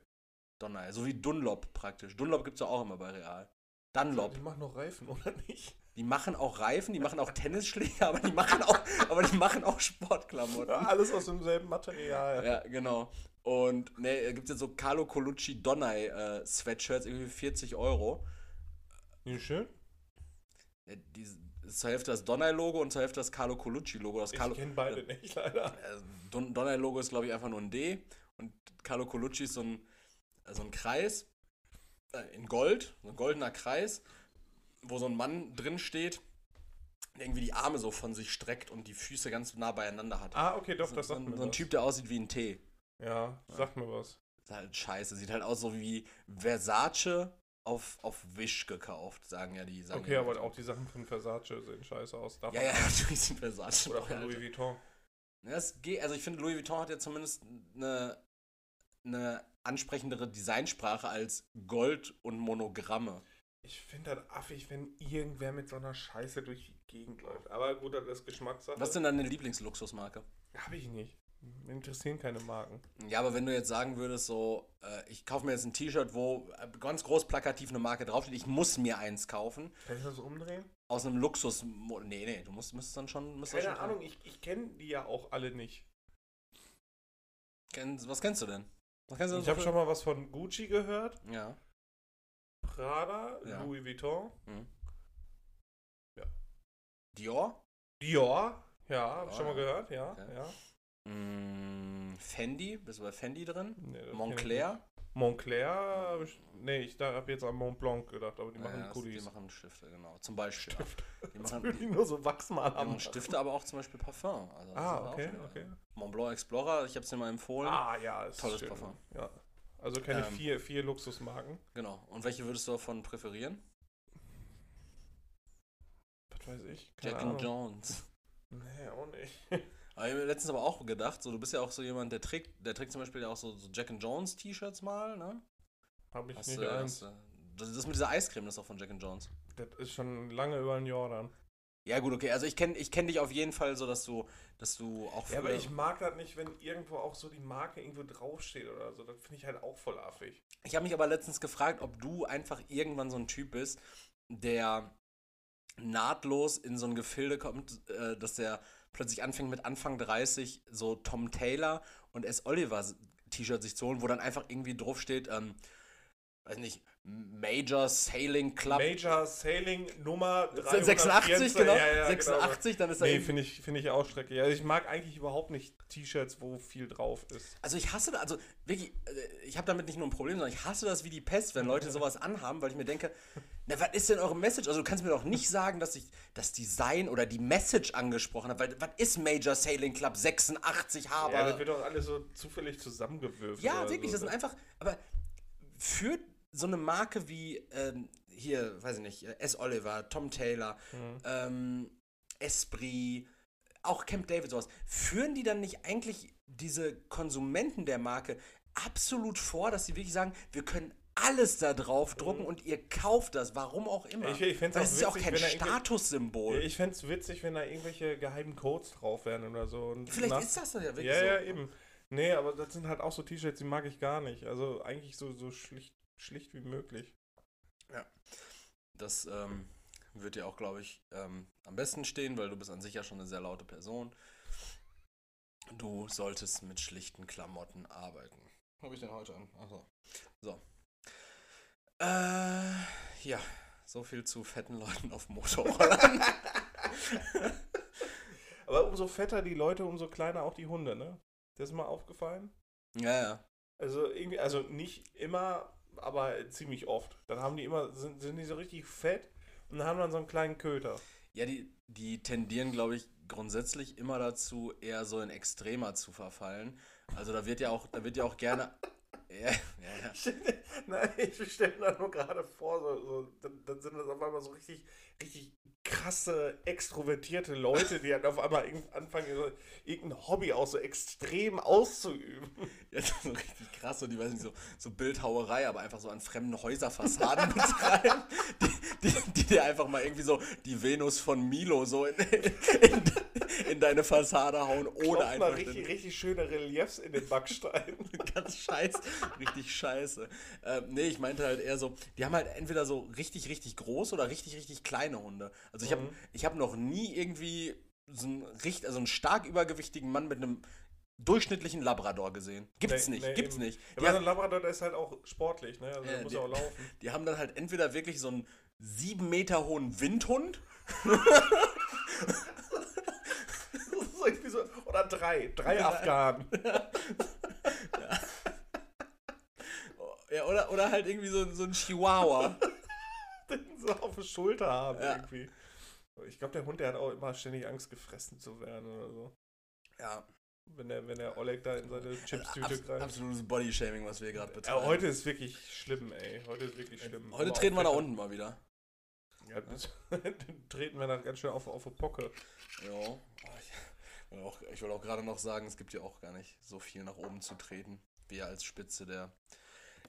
Donnai. So wie Dunlop praktisch. Dunlop gibt es ja auch immer bei Real. Dunlop. Die machen noch Reifen, oder nicht? Die machen auch Reifen, die machen auch Tennisschläger, aber die machen auch, aber die machen auch Sportklamotten. Ja, alles aus demselben Material. Ja, genau. Und ne, gibt es jetzt so Carlo Colucci Donnai äh, Sweatshirts, irgendwie 40 Euro. Nicht schön? Ja, die, zur Hälfte das Donnai-Logo und zur Hälfte das Carlo Colucci-Logo. Ich kenne beide nicht, leider. äh, Don- Donnai-Logo ist, glaube ich, einfach nur ein D. Und Carlo Colucci ist so ein, äh, so ein Kreis äh, in Gold, so ein goldener Kreis, wo so ein Mann drin steht, der irgendwie die Arme so von sich streckt und die Füße ganz nah beieinander hat. Ah, okay, doch, so, das so, sagt ein- mir so ein was. Typ, der aussieht wie ein T. Ja, sag mir was. Ist halt scheiße. Sieht halt aus so wie Versace auf, auf Wish gekauft, sagen ja die. Sagen Okay, ja, aber auch die Sachen von Versace sehen scheiße aus. Darf Ja, ja, natürlich sind Versace. Oder von. Louis Vuitton. Ja, das geht, also ich finde, Louis Vuitton hat ja zumindest eine, eine ansprechendere Designsprache als Gold und Monogramme. Ich finde das affig, wenn irgendwer mit so einer Scheiße durch die Gegend läuft. Aber gut, das ist Geschmackssache. Was ist denn deine Lieblingsluxusmarke? Habe ich nicht. Mir interessieren keine Marken. Ja, aber wenn du jetzt sagen würdest, so, äh, ich kaufe mir jetzt ein T-Shirt, wo äh, ganz groß plakativ eine Marke draufsteht, ich muss mir eins kaufen, Kann ich das umdrehen? aus einem Luxus. Nee, nee, du musst, müsstest dann schon. Müsstest Keine schon Ahnung, ich, ich kenne die ja auch alle nicht. Kenn, was kennst du denn? Was kennst du denn Ich habe schon mal was von Gucci gehört, Ja. Prada, Ja. Louis Vuitton, Dior? Dior. Ja, habe ich Oh, schon mal ja. gehört, ja. Okay. ja. Mm, Fendi? Bist du bei Fendi drin? Nee, Montclair? Montclair, nee, ich habe jetzt an Mont Blanc gedacht, aber die machen Ja, Goodies. die machen Stifte, genau. Zum Beispiel. Stifte. Die machen, würden die nur so Wachsmal die machen Stifte, aber auch zum Beispiel Parfum. Also Ah, okay, okay. Montblanc Explorer, ich habe es dir mal empfohlen. Ah, ja, ist Tolles schön. Parfum. Ja. Also kenne ich Ähm, vier, vier Luxusmarken. Genau. Und welche würdest du davon präferieren? Was weiß ich? Keine Jack and Jones. Nee, auch nicht. Aber ich habe mir letztens aber auch gedacht, so du bist ja auch so jemand, der trägt, der trägt zum Beispiel ja auch so, so Jack and Jones T-Shirts mal, ne? Habe ich Hast nicht du, eins. hast du, das, das mit dieser Eiscreme, das ist auch von Jack and Jones. Das ist schon lange über ein Jahr dann. Ja gut, okay. Also ich kenne ich kenn dich auf jeden Fall so, dass du, dass du auch Ja, aber ich mag das nicht, wenn irgendwo auch so die Marke irgendwo draufsteht oder so. Das finde ich halt auch voll affig. Ich habe mich aber letztens gefragt, ob du einfach irgendwann so ein Typ bist, der nahtlos in so ein Gefilde kommt, äh, dass der plötzlich anfängt mit Anfang 30 so Tom Taylor und S. Oliver T-Shirt sich zu holen, wo dann einfach irgendwie drauf steht, ähm, weiß nicht, Major Sailing Club Major Sailing Nummer 86, 384, genau, ja, ja, 86, dann ist da Nee, finde ich, find ich auch schrecklich. Also ich mag eigentlich überhaupt nicht T-Shirts, wo viel drauf ist. Also ich hasse das, also wirklich, äh, ich habe damit nicht nur ein Problem, sondern ich hasse das wie die Pest, wenn Leute sowas anhaben, weil ich mir denke, na, was ist denn eure Message? Also du kannst mir doch nicht sagen, dass ich das Design oder die Message angesprochen habe, weil was ist Major Sailing Club 86 Haber? Ja, das wird doch alles so zufällig zusammengewürfelt. Ja, wirklich, so. das sind einfach, aber für so eine Marke wie ähm, hier, weiß ich nicht, äh, S. Oliver, Tom Taylor, Mhm. ähm, Esprit, auch Camp David, sowas, führen die dann nicht eigentlich diese Konsumenten der Marke absolut vor, dass sie wirklich sagen, wir können alles da drauf drucken und ihr kauft das, warum auch immer. Mhm. Ich- ich fänd's Weil das ist ja auch kein Statussymbol. Ich fände es witzig, wenn da irgendwelche geheimen Codes drauf wären oder so. Und Vielleicht nach- ist das ja wirklich Ja, so. ja, eben. Nee, aber das sind halt auch so T-Shirts, die mag ich gar nicht. Also eigentlich so, so schlicht, schlicht wie möglich. Das ähm, wird dir auch, glaube ich, ähm, am besten stehen, weil du bist an sich ja schon eine sehr laute Person. Du solltest mit schlichten Klamotten arbeiten. Habe ich denn heute an? Achso. So. Äh, ja. So viel zu fetten Leuten auf Motorrollern. Aber umso fetter die Leute, umso kleiner auch die Hunde, ne? Das ist mal aufgefallen? ja, ja. Also irgendwie, also nicht immer, aber ziemlich oft. Dann haben die immer, sind, sind die so richtig fett und haben dann so einen kleinen Köter. Ja, die, die tendieren, glaube ich, grundsätzlich immer dazu, eher so in Extremer zu verfallen. Also da wird ja auch, da wird ja auch gerne Ja, ja, ja. Nein, ich stelle mir da nur gerade vor, so, so, dann, dann sind das auf einmal so richtig, richtig krasse, extrovertierte Leute, die halt auf einmal anfangen, so, irgendein Hobby auch so extrem auszuüben. Ja, das ist so richtig krass und die weiß nicht, so, so Bildhauerei, aber einfach so an fremden Häuserfassaden betreiben, die, die, die dir einfach mal irgendwie so die Venus von Milo so in, in, in deine Fassade hauen, ohne Klopft einfach mal richtig, richtig schöne Reliefs in den Backstein. ganz scheiße, richtig scheiße. Ähm, nee, ich meinte halt eher so, die haben halt entweder so richtig, richtig groß oder richtig, richtig kleine Hunde. Also ich habe Mhm. ich hab noch nie irgendwie so einen, also einen stark übergewichtigen Mann mit einem durchschnittlichen Labrador gesehen. Gibt's Nee, nicht, nee, gibt's eben. nicht. Ja, so ein Labrador, der ist halt auch sportlich, ne? Also der Ja, muss die- ja auch laufen. Die haben dann halt entweder wirklich so einen sieben Meter hohen Windhund. Irgendwie so, oder drei, drei Afghanen. Ja, oder, oder halt irgendwie so, so ein Chihuahua. den so auf der Schulter haben Ja. irgendwie. Ich glaube, der Hund, der hat auch immer ständig Angst, gefressen zu werden oder so. ja, Wenn der, wenn der Oleg da in seine Chipstüte abs greift. absolutes Bodyshaming, was wir gerade betreiben. Ja, heute ist wirklich schlimm, ey. Heute ist wirklich schlimm. Heute Aber treten wir da Wetter- unten mal wieder. Ja, dann treten wir da ganz schön auf, auf die Pocke. Ja. Oh, will auch, ich will auch gerade noch sagen, es gibt ja auch gar nicht so viel nach oben zu treten. Wir als Spitze der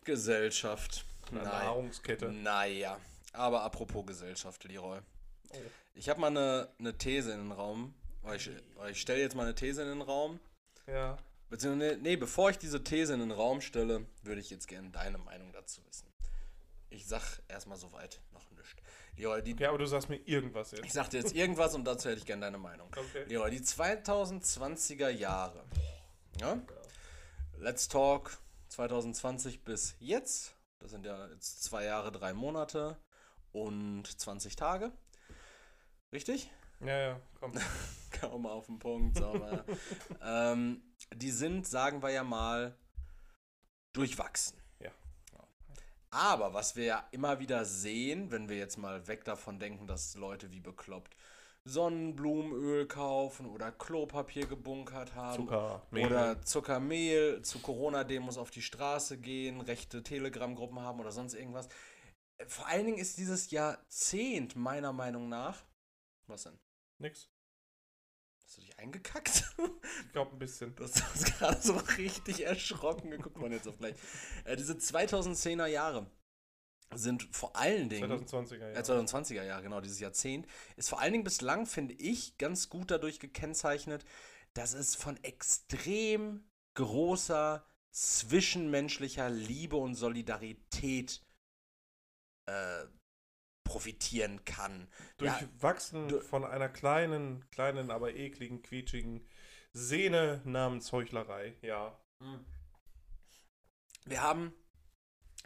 Gesellschaft. Eine Nein. Nahrungskette. Naja. Aber apropos Gesellschaft, Leroy. Oh. Ich habe mal eine, eine These in den Raum. Oder ich, oder ich stelle jetzt mal eine These in den Raum. Ja. Beziehungsweise, nee, bevor ich diese These in den Raum stelle, würde ich jetzt gerne deine Meinung dazu wissen. Ich sag erstmal soweit. Leroy, die, Okay, aber du sagst mir irgendwas ich jetzt. sag dir jetzt irgendwas und dazu hätte ich gerne deine Meinung. Okay. Leroy, die 2020er Jahre. Ja? Let's Talk 2020 bis jetzt. Das sind ja jetzt zwei Jahre, drei Monate und 20 Tage. Richtig? Ja, ja, komm. Kaum auf den Punkt. sauber. ähm, die sind, sagen wir ja mal, durchwachsen. Aber was wir ja immer wieder sehen, wenn wir jetzt mal weg davon denken, dass Leute wie bekloppt Sonnenblumenöl kaufen oder Klopapier gebunkert haben Zucker, oder Zuckermehl zu Corona-Demos auf die Straße gehen, rechte Telegram-Gruppen haben oder sonst irgendwas. Vor allen Dingen ist dieses Jahrzehnt meiner Meinung nach. Was denn? Nix. Eingekackt? Ich glaube ein bisschen. Hast uns gerade so richtig erschrocken geguckt, man jetzt auf gleich. Äh, diese 2010er Jahre sind vor allen Dingen. 2020er, ja. Äh, 2020er Jahre, genau, dieses Jahrzehnt, ist vor allen Dingen bislang, finde ich, ganz gut dadurch gekennzeichnet, dass es von extrem großer zwischenmenschlicher Liebe und Solidarität äh, profitieren kann. Ja, Durchwachsen du- von einer kleinen, kleinen, aber ekligen, quietschigen Sehne namens Heuchlerei. Ja. Wir haben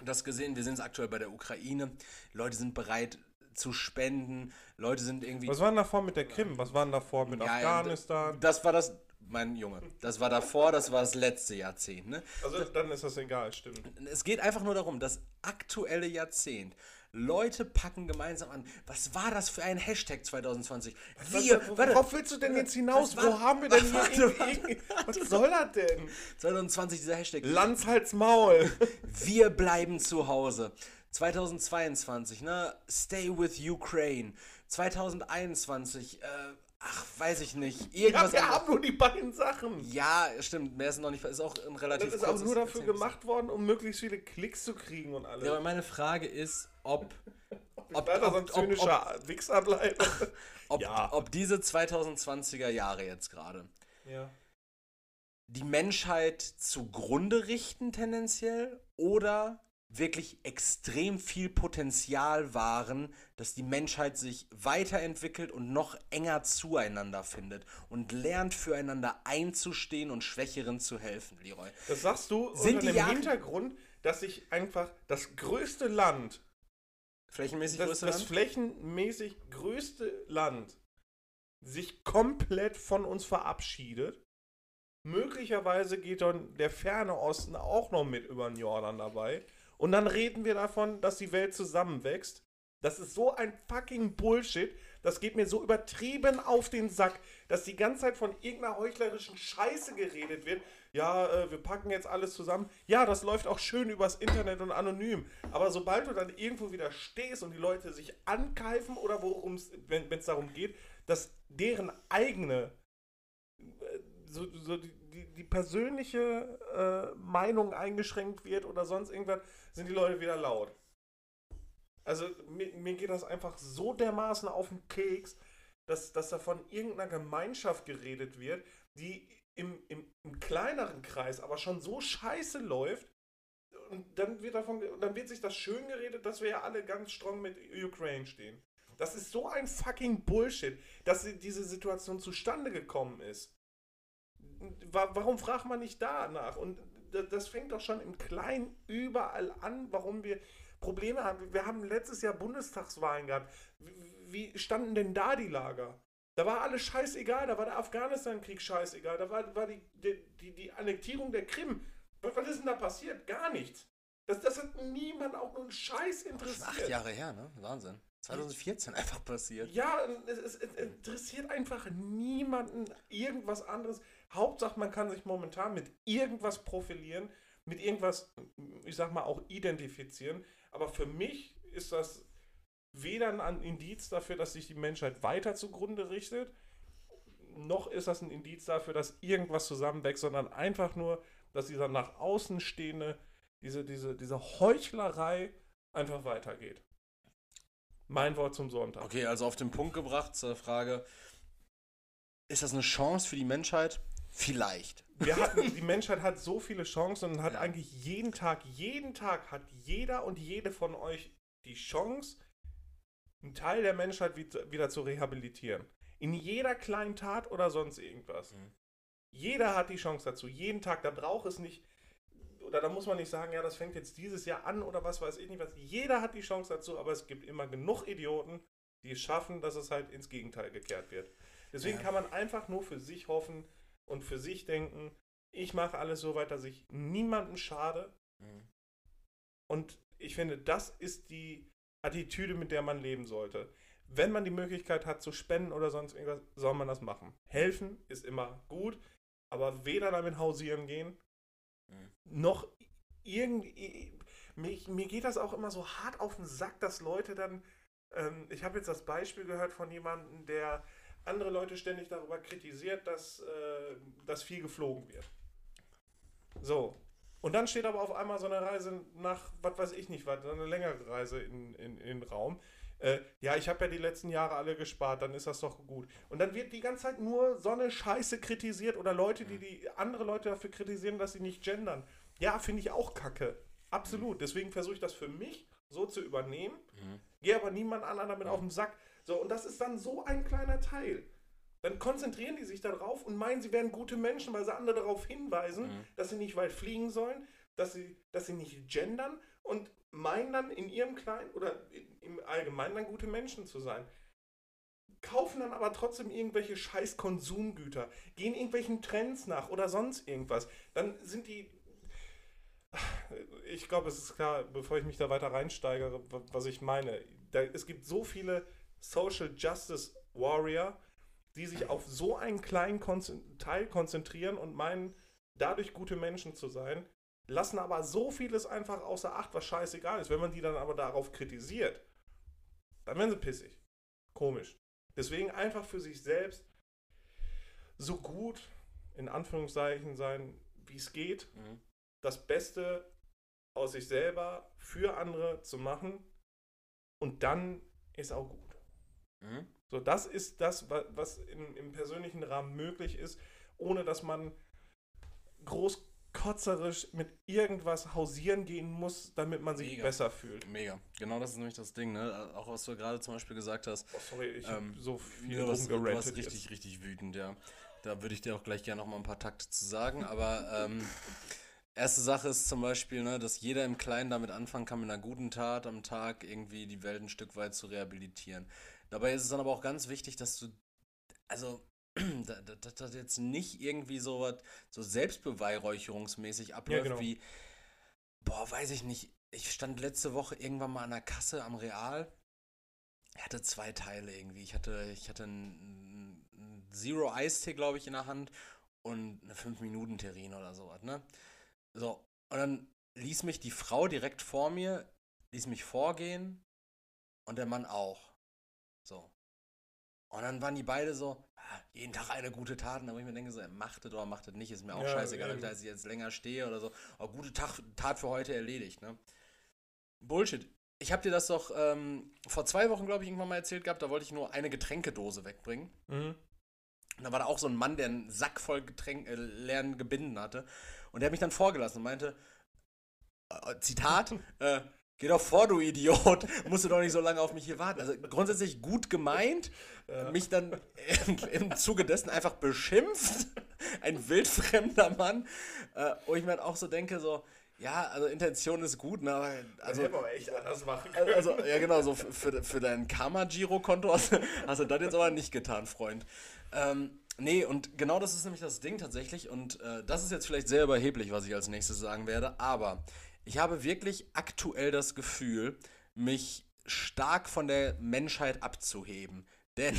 das gesehen, wir sind es aktuell bei der Ukraine. Leute sind bereit zu spenden, Leute sind irgendwie. Was war denn davor mit der Krim? Was war denn davor mit Ja, ja, Afghanistan? Das war das, mein Junge, das war davor, das war das letzte Jahrzehnt. Ne? Also dann ist das egal, stimmt. Es geht einfach nur darum, das aktuelle Jahrzehnt. Leute packen gemeinsam an. Was war das für ein Hashtag 2020? Wir, was, warte, worauf willst du denn jetzt hinaus? War- Wo haben wir denn hier Warte, irgendwie, was soll das denn? 2020 dieser Hashtag. Lanz halt's Maul. Wir bleiben zu Hause. 2022, ne? Stay with Ukraine. 2021, äh, ach, weiß ich nicht. Ja, Irgendwas wir anderes. haben nur die beiden Sachen. Ja, stimmt. Mehr ist noch nicht. Ist auch ein relativ Das ist auch nur dafür gemacht worden, um möglichst viele Klicks zu kriegen und alles. Ja, aber meine Frage ist, ob. ob, Weiter so ein ob, ob, zynischer Wichser bleiben. ob, Ja. ob diese 2020er Jahre jetzt gerade Ja. die Menschheit zugrunde richten tendenziell oder wirklich extrem viel Potenzial waren, dass die Menschheit sich weiterentwickelt und noch enger zueinander findet und lernt füreinander einzustehen und Schwächeren zu helfen, Leroy. Das sagst du Sind unter dem Hintergrund, dass sich einfach das größte Land, Flächenmäßig das, größer das Land? flächenmäßig größte Land, sich komplett von uns verabschiedet. Möglicherweise geht dann der ferne Osten auch noch mit über den Jordan dabei. Und dann reden wir davon, dass die Welt zusammenwächst. Das ist so ein fucking Bullshit. Das geht mir so übertrieben auf den Sack, dass die ganze Zeit von irgendeiner heuchlerischen Scheiße geredet wird. Ja, äh, wir packen jetzt alles zusammen. Ja, das läuft auch schön übers Internet und anonym. Aber sobald du dann irgendwo wieder stehst und die Leute sich ankeifen oder worum es, wenn es darum geht, dass deren eigene, äh, so, so die, die, die persönliche äh, Meinung eingeschränkt wird oder sonst irgendwas, sind die Leute wieder laut. Also mir, mir geht das einfach so dermaßen auf den Keks, dass, dass da von irgendeiner Gemeinschaft geredet wird, die im, im, im kleineren Kreis aber schon so scheiße läuft. Und dann wird davon, dann wird sich das schön geredet, dass wir ja alle ganz strong mit Ukraine stehen. Das ist so ein fucking Bullshit, dass diese Situation zustande gekommen ist. Warum fragt man nicht danach? Und das fängt doch schon im Kleinen überall an, warum wir Probleme haben. Wir haben letztes Jahr Bundestagswahlen gehabt. Wie standen denn da die Lager? Da war alles scheißegal, da war der Afghanistan-Krieg scheißegal, da war, war die, die, die Annektierung der Krim. Was ist denn da passiert? Gar nichts. Das, das hat niemand auch nur einen Scheiß interessiert. Acht Jahre her, ne? Wahnsinn. 2014 einfach passiert. Ja, es, es, es, interessiert einfach niemanden irgendwas anderes. Hauptsache, man kann sich momentan mit irgendwas profilieren, mit irgendwas, ich sag mal, auch identifizieren. Aber für mich ist das weder ein Indiz dafür, dass sich die Menschheit weiter zugrunde richtet, noch ist das ein Indiz dafür, dass irgendwas zusammenwächst, sondern einfach nur, dass dieser nach außen stehende, diese, diese, diese Heuchlerei einfach weitergeht. Mein Wort zum Sonntag. Okay, also auf den Punkt gebracht zur Frage, ist das eine Chance für die Menschheit? Vielleicht. Hatten, die Menschheit hat so viele Chancen und hat ja. eigentlich jeden Tag, jeden Tag hat jeder und jede von euch die Chance, einen Teil der Menschheit wieder zu rehabilitieren. In jeder kleinen Tat oder sonst irgendwas. Mhm. Jeder hat die Chance dazu. Jeden Tag. Da braucht es nicht. Oder da muss man nicht sagen, ja, das fängt jetzt dieses Jahr an oder was weiß ich nicht was. Jeder hat die Chance dazu, aber es gibt immer genug Idioten, die es schaffen, dass es halt ins Gegenteil gekehrt wird. Deswegen ja. kann man einfach nur für sich hoffen und für sich denken, ich mache alles so weit, dass ich niemandem schade. Mhm. Und ich finde, das ist die Attitüde, mit der man leben sollte. Wenn man die Möglichkeit hat zu spenden oder sonst irgendwas, soll man das machen. Helfen ist immer gut, aber weder damit hausieren gehen, mhm. noch irgendwie. Mir, mir, geht das auch immer so hart auf den Sack, dass Leute dann. Ähm, ich habe jetzt das Beispiel gehört von jemandem, der andere Leute ständig darüber kritisiert, dass, äh, dass viel geflogen wird. So, und dann steht aber auf einmal so eine Reise nach, was weiß ich nicht, was, eine längere Reise in, in, in den Raum. Äh, ja, ich habe ja die letzten Jahre alle gespart, dann ist das doch gut. Und dann wird die ganze Zeit nur so eine Scheiße kritisiert oder Leute, die, die andere Leute dafür kritisieren, dass sie nicht gendern. Ja, finde ich auch kacke. Absolut. Deswegen versuche ich das für mich so zu übernehmen, mhm. gehe aber niemand anderen damit mhm. auf den Sack. So, und das ist dann so ein kleiner Teil dann konzentrieren die sich darauf und meinen, sie wären gute Menschen, weil sie andere darauf hinweisen, mhm. dass sie nicht weit fliegen sollen, dass sie, dass sie nicht gendern und meinen dann in ihrem Kleinen oder im Allgemeinen dann gute Menschen zu sein. Kaufen dann aber trotzdem irgendwelche scheiß Konsumgüter, gehen irgendwelchen Trends nach oder sonst irgendwas. Dann sind die. Ich glaube, es ist klar, bevor ich mich da weiter reinsteigere, was ich meine. Da, es gibt so viele Social Justice Warrior, die sich auf so einen kleinen Teil konzentrieren und meinen, dadurch gute Menschen zu sein, lassen aber so vieles einfach außer Acht, was scheißegal ist. Wenn man die dann aber darauf kritisiert, dann werden sie pissig. Komisch. Deswegen einfach für sich selbst so gut, in Anführungszeichen, sein, wie es geht. Mhm. Das Beste aus sich selber für andere zu machen. Und dann ist auch gut. Mhm. So, das ist das, was in, im persönlichen Rahmen möglich ist, ohne dass man großkotzerisch mit irgendwas hausieren gehen muss, damit man sich Mega. besser fühlt. Mega. Genau das ist nämlich das Ding, ne? Auch was du gerade zum Beispiel gesagt hast. Oh, sorry, ich ähm, so viel ja, was, du warst richtig, jetzt. richtig wütend, ja. Da würde ich dir auch gleich gerne noch mal ein paar Takte zu sagen, aber ähm, Erste Sache ist zum Beispiel, ne, dass jeder im Kleinen damit anfangen kann, mit einer guten Tat am Tag irgendwie die Welt ein Stück weit zu rehabilitieren. Dabei ist es dann aber auch ganz wichtig, dass du, also, dass das jetzt nicht irgendwie so was, so selbstbeweihräucherungsmäßig abläuft ja, genau. wie, boah, weiß ich nicht, ich stand letzte Woche irgendwann mal an der Kasse am Real er hatte zwei Teile irgendwie. Ich hatte, ich hatte einen, einen Zero Eistee, glaube ich, in der Hand und eine 5-Minuten-Terrin oder sowas, ne? So, und dann ließ mich die Frau direkt vor mir, ließ mich vorgehen und der Mann auch. So. Und dann waren die beide so, ah, jeden Tag eine gute Tat. Und da wo ich mir denke, so, macht es oder macht es nicht, ist mir auch Ja, scheißegal, ob ich da jetzt länger stehe oder so. Aber gute Tag, Tat für heute erledigt, ne? Bullshit. Ich habe dir das doch ähm, vor zwei Wochen, glaube ich, irgendwann mal erzählt gehabt. Da wollte ich nur eine Getränkedose wegbringen. Mhm. Und da war da auch so ein Mann, der einen Sack voll Getränk, äh, leeren Gebinden hatte. Und der hat mich dann vorgelassen und meinte, äh, Zitat, äh, geh doch vor, du Idiot, musst du doch nicht so lange auf mich hier warten. Also grundsätzlich gut gemeint, mich dann im, im Zuge dessen einfach beschimpft, ein wildfremder Mann, äh, wo ich mir halt auch so denke, so, ja, also Intention ist gut, ne, aber also... wir aber echt anders machen können. Also, ja, genau, so für, für, für dein Karma-Giro-Konto hast, hast du das jetzt aber nicht getan, Freund. Ähm, nee, und genau das ist nämlich das Ding tatsächlich. Und äh, das ist jetzt vielleicht sehr überheblich, was ich als nächstes sagen werde. Aber ich habe wirklich aktuell das Gefühl, mich stark von der Menschheit abzuheben. Denn,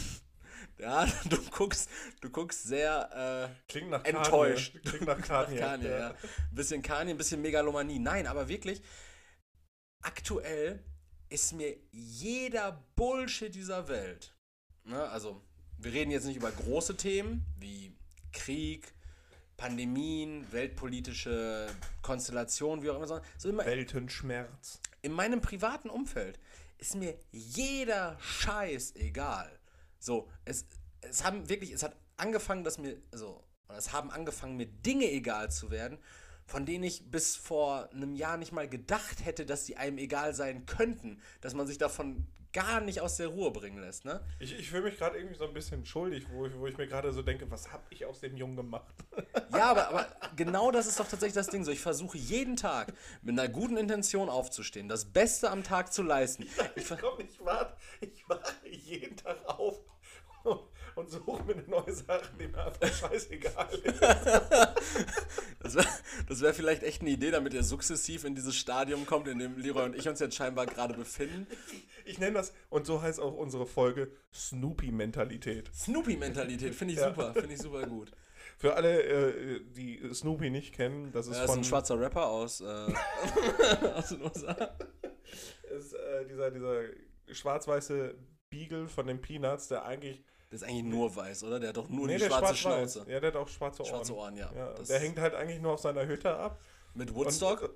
ja, du guckst, du guckst sehr. Äh, Klingt nach Enttäuscht. Kanye. Klingt nach Kanye. Kanye, ja. Ein bisschen Kanye, ein bisschen Megalomanie. Nein, aber wirklich, aktuell ist mir jeder Bullshit dieser Welt, ne, also wir reden jetzt nicht über große Themen wie Krieg, Pandemien, weltpolitische Konstellationen, wie auch immer, so immer Weltenschmerz. in meinem privaten Umfeld ist mir jeder Scheiß egal. So, es, es haben wirklich, es hat angefangen, dass mir, also, oder es haben angefangen, mir Dinge egal zu werden, von denen ich bis vor einem Jahr nicht mal gedacht hätte, dass sie einem egal sein könnten, dass man sich davon gar nicht aus der Ruhe bringen lässt, ne? Ich, ich fühle mich gerade irgendwie so ein bisschen schuldig, wo ich, wo ich mir gerade so denke, was habe ich aus dem Jungen gemacht? Ja, aber, aber genau das ist doch tatsächlich das Ding. So, ich versuche jeden Tag mit einer guten Intention aufzustehen, das Beste am Tag zu leisten. Ich ver- komm, ich warte ich warte jeden Tag auf und, und suche mir eine neue Sache, die mir einfach scheißegal ist. Das wäre das wär vielleicht echt eine Idee, damit ihr sukzessiv in dieses Stadium kommt, in dem Leroy und ich uns jetzt scheinbar gerade befinden. Ich nenne das, und so heißt auch unsere Folge, Snoopy-Mentalität. Snoopy-Mentalität, finde ich Ja. super, finde ich super gut. Für alle, äh, die Snoopy nicht kennen, das ist Er ist von ein schwarzer Rapper aus, äh, aus den USA. ist, äh, dieser, dieser schwarz-weiße Beagle von den Peanuts, der eigentlich. Der ist eigentlich nur weiß, oder? Der hat doch nur Nee, die schwarze. Schnauze. Ja, der hat auch schwarze Ohren. Schwarze Ohren, ja. Ja, der hängt halt eigentlich nur auf seiner Hütte ab. Mit Woodstock?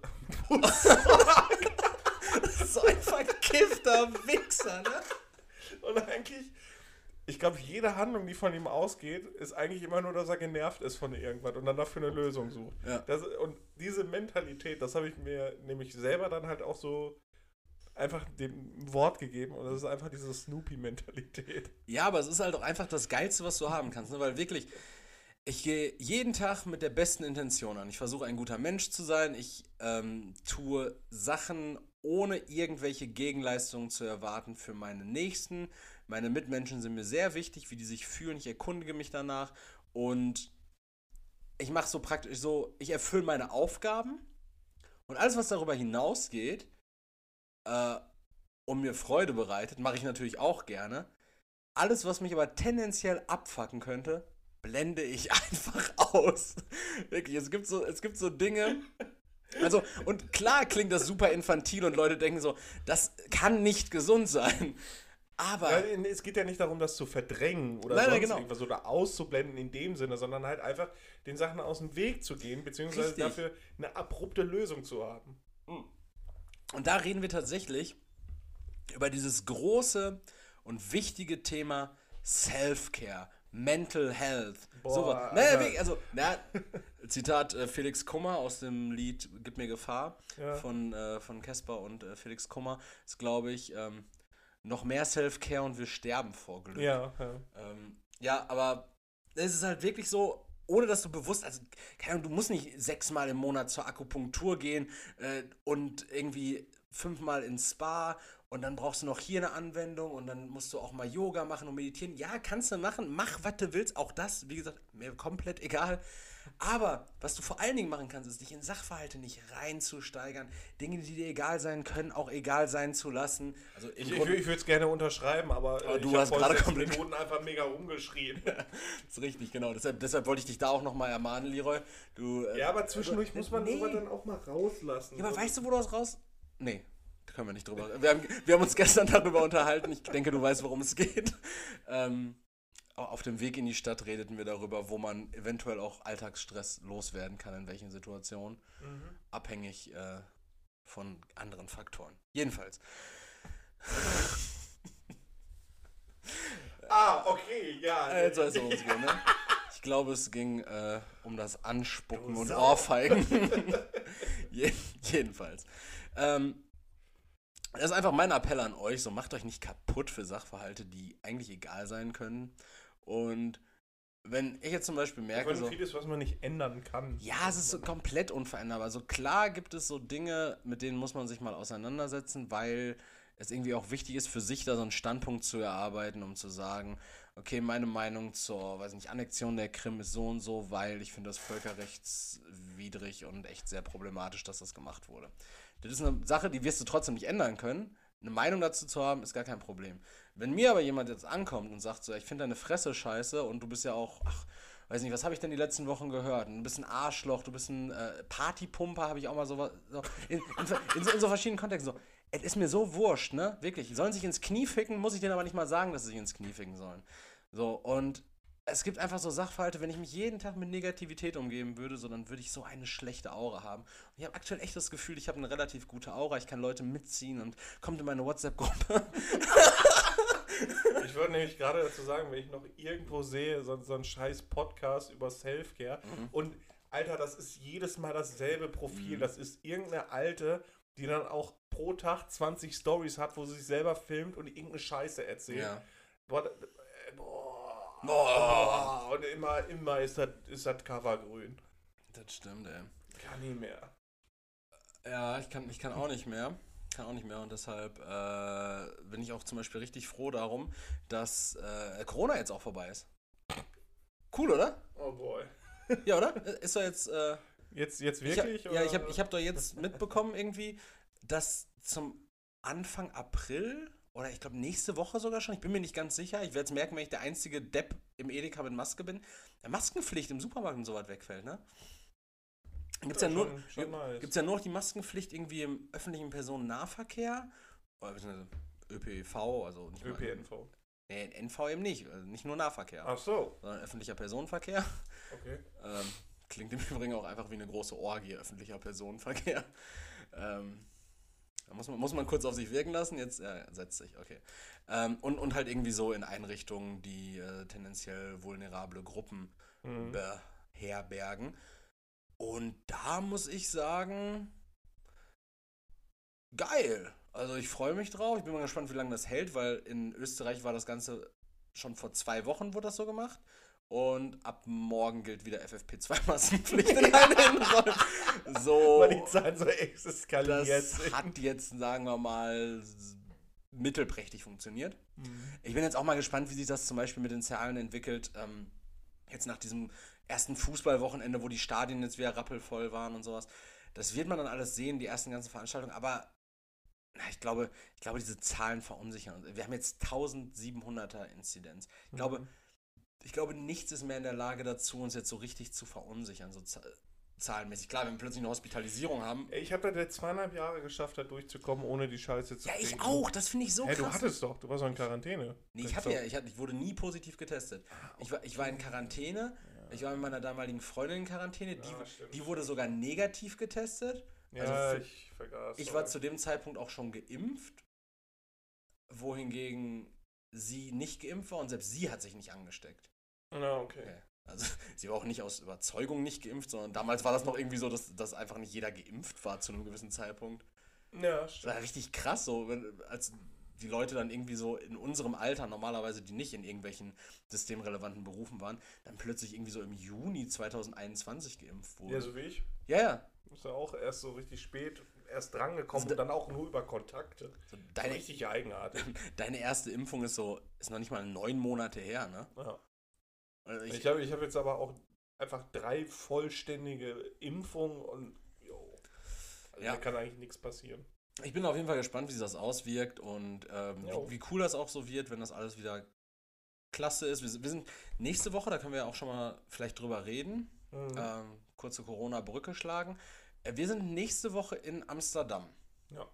Und, so ein verkiffter Wichser, ne? und eigentlich, ich glaube, jede Handlung, die von ihm ausgeht, ist eigentlich immer nur, dass er genervt ist von irgendwas und dann dafür eine Lösung sucht. Ja. Das, und diese Mentalität, das habe ich mir nämlich selber dann halt auch so einfach dem Wort gegeben und das ist einfach diese Snoopy-Mentalität. Ja, aber es ist halt auch einfach das Geilste, was du haben kannst, ne? weil wirklich, ich gehe jeden Tag mit der besten Intention an. Ich versuche ein guter Mensch zu sein. Ich ähm, tue Sachen ohne irgendwelche Gegenleistungen zu erwarten für meine Nächsten. Meine Mitmenschen sind mir sehr wichtig, wie die sich fühlen. Ich erkundige mich danach und ich mache so praktisch so, ich erfülle meine Aufgaben und alles, was darüber hinausgeht äh, und mir Freude bereitet, mache ich natürlich auch gerne. Alles, was mich aber tendenziell abfacken könnte, blende ich einfach aus. Wirklich, es gibt so, es gibt so Dinge. Also, und klar klingt das super infantil und Leute denken so, das kann nicht gesund sein. Aber. Ja, es geht ja nicht darum, das zu verdrängen oder Nein, genau. irgendwas oder auszublenden in dem Sinne, sondern halt einfach den Sachen aus dem Weg zu gehen, beziehungsweise Richtig. dafür eine abrupte Lösung zu haben. Und da reden wir tatsächlich über dieses große und wichtige Thema Self-Care, Mental Health. Boah, so, Alter. naja, wirklich, also, na, Zitat äh, Felix Kummer aus dem Lied Gib mir Gefahr Ja. von äh, von Casper und äh, Felix Kummer ist, glaube ich, ähm, noch mehr Self-Care und wir sterben vor Glück. Ja, ja. Ähm, ja, aber es ist halt wirklich so, ohne dass du bewusst, also, keine Ahnung, du musst nicht sechsmal im Monat zur Akupunktur gehen äh, und irgendwie fünfmal ins Spa und dann brauchst du noch hier eine Anwendung und dann musst du auch mal Yoga machen und meditieren. Ja, kannst du machen, mach, was du willst. Auch das, wie gesagt, mir komplett egal. Aber was du vor allen Dingen machen kannst, ist dich in Sachverhalte nicht reinzusteigern. Dinge, die dir egal sein können, auch egal sein zu lassen. Also ich, ich, ich würde es gerne unterschreiben, aber, aber du hast gerade komplett Minuten einfach mega rumgeschrien. das ist richtig, genau. Deshalb, deshalb wollte ich dich da auch nochmal ermahnen, Leroy. Du, äh, ja, aber zwischendurch also, muss man nee. sowas dann auch mal rauslassen. Ja, aber weißt du, wo du das raus... Nee, können wir nicht drüber. Wir haben, wir haben uns gestern darüber unterhalten. Ich denke, du weißt, worum es geht. Ähm, auf dem Weg in die Stadt redeten wir darüber, wo man eventuell auch Alltagsstress loswerden kann, in welchen Situationen. Mhm. Abhängig äh, von anderen Faktoren. Jedenfalls. ah, okay, ja. Äh, jetzt weißt du, worum es geht, ne? Ich glaube, es ging äh, um das Anspucken und Ohrfeigen. jedenfalls. Ähm, das ist einfach mein Appell an euch, so macht euch nicht kaputt für Sachverhalte, die eigentlich egal sein können. Und wenn ich jetzt zum Beispiel merke. so, vieles, was man nicht ändern kann. Ja, es ist so komplett unveränderbar. Also klar gibt es so Dinge, mit denen muss man sich mal auseinandersetzen, weil es irgendwie auch wichtig ist, für sich da so einen Standpunkt zu erarbeiten, um zu sagen, okay, meine Meinung zur, weiß nicht, Annexion der Krim ist so und so, weil ich finde das völkerrechtswidrig und echt sehr problematisch, dass das gemacht wurde. Das ist eine Sache, die wirst du trotzdem nicht ändern können. Eine Meinung dazu zu haben, ist gar kein Problem. Wenn mir aber jemand jetzt ankommt und sagt so, ich finde deine Fresse scheiße und du bist ja auch, ach, weiß nicht, was habe ich denn die letzten Wochen gehört? Du bist ein Arschloch, du bist ein äh, Partypumper, habe ich auch mal so, so in, in, in, in, so verschiedenen Kontexten so. Es ist mir so wurscht, ne? Wirklich. Die sollen sich ins Knie ficken, muss ich denen aber nicht mal sagen, dass sie sich ins Knie ficken sollen. So, und es gibt einfach so Sachverhalte, wenn ich mich jeden Tag mit Negativität umgeben würde, so dann würde ich so eine schlechte Aura haben. Und ich habe aktuell echt das Gefühl, ich habe eine relativ gute Aura, ich kann Leute mitziehen und kommt in meine WhatsApp-Gruppe. ich würde nämlich gerade dazu sagen, wenn ich noch irgendwo sehe, so, so einen scheiß Podcast über Selfcare mhm. und Alter, das ist jedes Mal dasselbe Profil. Mhm. Das ist irgendeine alte, die dann auch pro Tag 20 Stories hat, wo sie sich selber filmt und irgendeine Scheiße erzählt. Ja. Boah, äh, boah Oh, und immer, immer ist das, ist das Cover grün. Das stimmt, ey. Kann nie mehr. Ja, ich kann, ich kann auch nicht mehr. Kann auch nicht mehr und deshalb äh, bin ich auch zum Beispiel richtig froh darum, dass äh, Corona jetzt auch vorbei ist. Cool, oder? Oh boy. Ja, oder? Ist doch jetzt. Äh, jetzt, jetzt wirklich? Ich, ja, ich habe ich hab doch jetzt mitbekommen, irgendwie, dass zum Anfang April oder ich glaube nächste Woche sogar schon, ich bin mir nicht ganz sicher, ich werde es merken, wenn ich der einzige Depp im Edeka mit Maske bin, der Maskenpflicht im Supermarkt und so weit wegfällt, ne? Gibt es ja, ja, nur, nice. gibt's ja nur noch die Maskenpflicht irgendwie im öffentlichen Personennahverkehr, oder ÖPV, also nicht ÖPNV. Mal, nee, NV eben nicht, also nicht nur Nahverkehr. Ach so. Sondern öffentlicher Personenverkehr. Okay. Ähm, klingt im Übrigen auch einfach wie eine große Orgie, öffentlicher Personenverkehr. Ähm, da muss man, muss man kurz auf sich wirken lassen, jetzt ja, setzt sich, okay. Ähm, und, und halt irgendwie so in Einrichtungen, die äh, tendenziell vulnerable Gruppen mhm. beherbergen. Und da muss ich sagen, geil. Also ich freue mich drauf. Ich bin mal gespannt, wie lange das hält, weil in Österreich war das Ganze schon vor zwei Wochen wurde das so gemacht. Und ab morgen gilt wieder FFP2-Maskenpflicht in allen So. Weil die Zahlen so eskaliert Das hat jetzt, sagen wir mal, mittelprächtig funktioniert. Mhm. Ich bin jetzt auch mal gespannt, wie sich das zum Beispiel mit den Zahlen entwickelt. Ähm, jetzt nach diesem ersten Fußballwochenende, wo die Stadien jetzt wieder rappelvoll waren und sowas. Das wird man dann alles sehen, die ersten ganzen Veranstaltungen. Aber ich glaube, ich glaube, diese Zahlen verunsichern. Wir haben jetzt 1700er Inzidenz. Ich mhm. glaube, ich glaube, nichts ist mehr in der Lage dazu, uns jetzt so richtig zu verunsichern, so zahlenmäßig. Klar, wenn wir plötzlich eine Hospitalisierung haben. Ich habe da zweieinhalb Jahre geschafft, da durchzukommen, ohne die Scheiße zu Ja, ich auch. Das finde ich so hey, krass. du hattest doch. Du warst doch in Quarantäne. Nee, ich, hatte ja, ich, hatte, ich wurde nie positiv getestet. Ah, ich, war, ich war in Quarantäne. Ich war mit meiner damaligen Freundin in Quarantäne. Die, ja, die wurde sogar negativ getestet. Ja, also ich vergaß. Ich war zu dem Zeitpunkt auch schon geimpft. Wohingegen sie nicht geimpft war und selbst sie hat sich nicht angesteckt. Na, okay. okay. Also sie war auch nicht aus Überzeugung nicht geimpft, sondern damals war das noch irgendwie so, dass, dass einfach nicht jeder geimpft war zu einem gewissen Zeitpunkt. Ja, stimmt. Das war richtig krass, so, wenn, als die Leute dann irgendwie so in unserem Alter, normalerweise die nicht in irgendwelchen systemrelevanten Berufen waren, dann plötzlich irgendwie so im Juni 2021 geimpft wurden. Ja, so wie ich. Ja, ja. Ist ja auch erst so richtig spät erst drangekommen Also und dann auch nur über Kontakte. So deine, Richtig eigenartig. deine erste Impfung ist so, ist noch nicht mal neun Monate her, ne? Ja. Also Ich, ich, habe ich hab jetzt aber auch einfach drei vollständige Impfungen und jo. Also Ja. da kann eigentlich nichts passieren. Ich bin auf jeden Fall gespannt, wie sich das auswirkt und ähm, wie, wie cool das auch so wird, wenn das alles wieder klasse ist. Wir, sind- wir sind nächste Woche, da können wir ja auch schon mal vielleicht drüber reden. Mhm. ähm, kurze Corona-Brücke schlagen. Äh, wir sind nächste Woche in Amsterdam. Ja.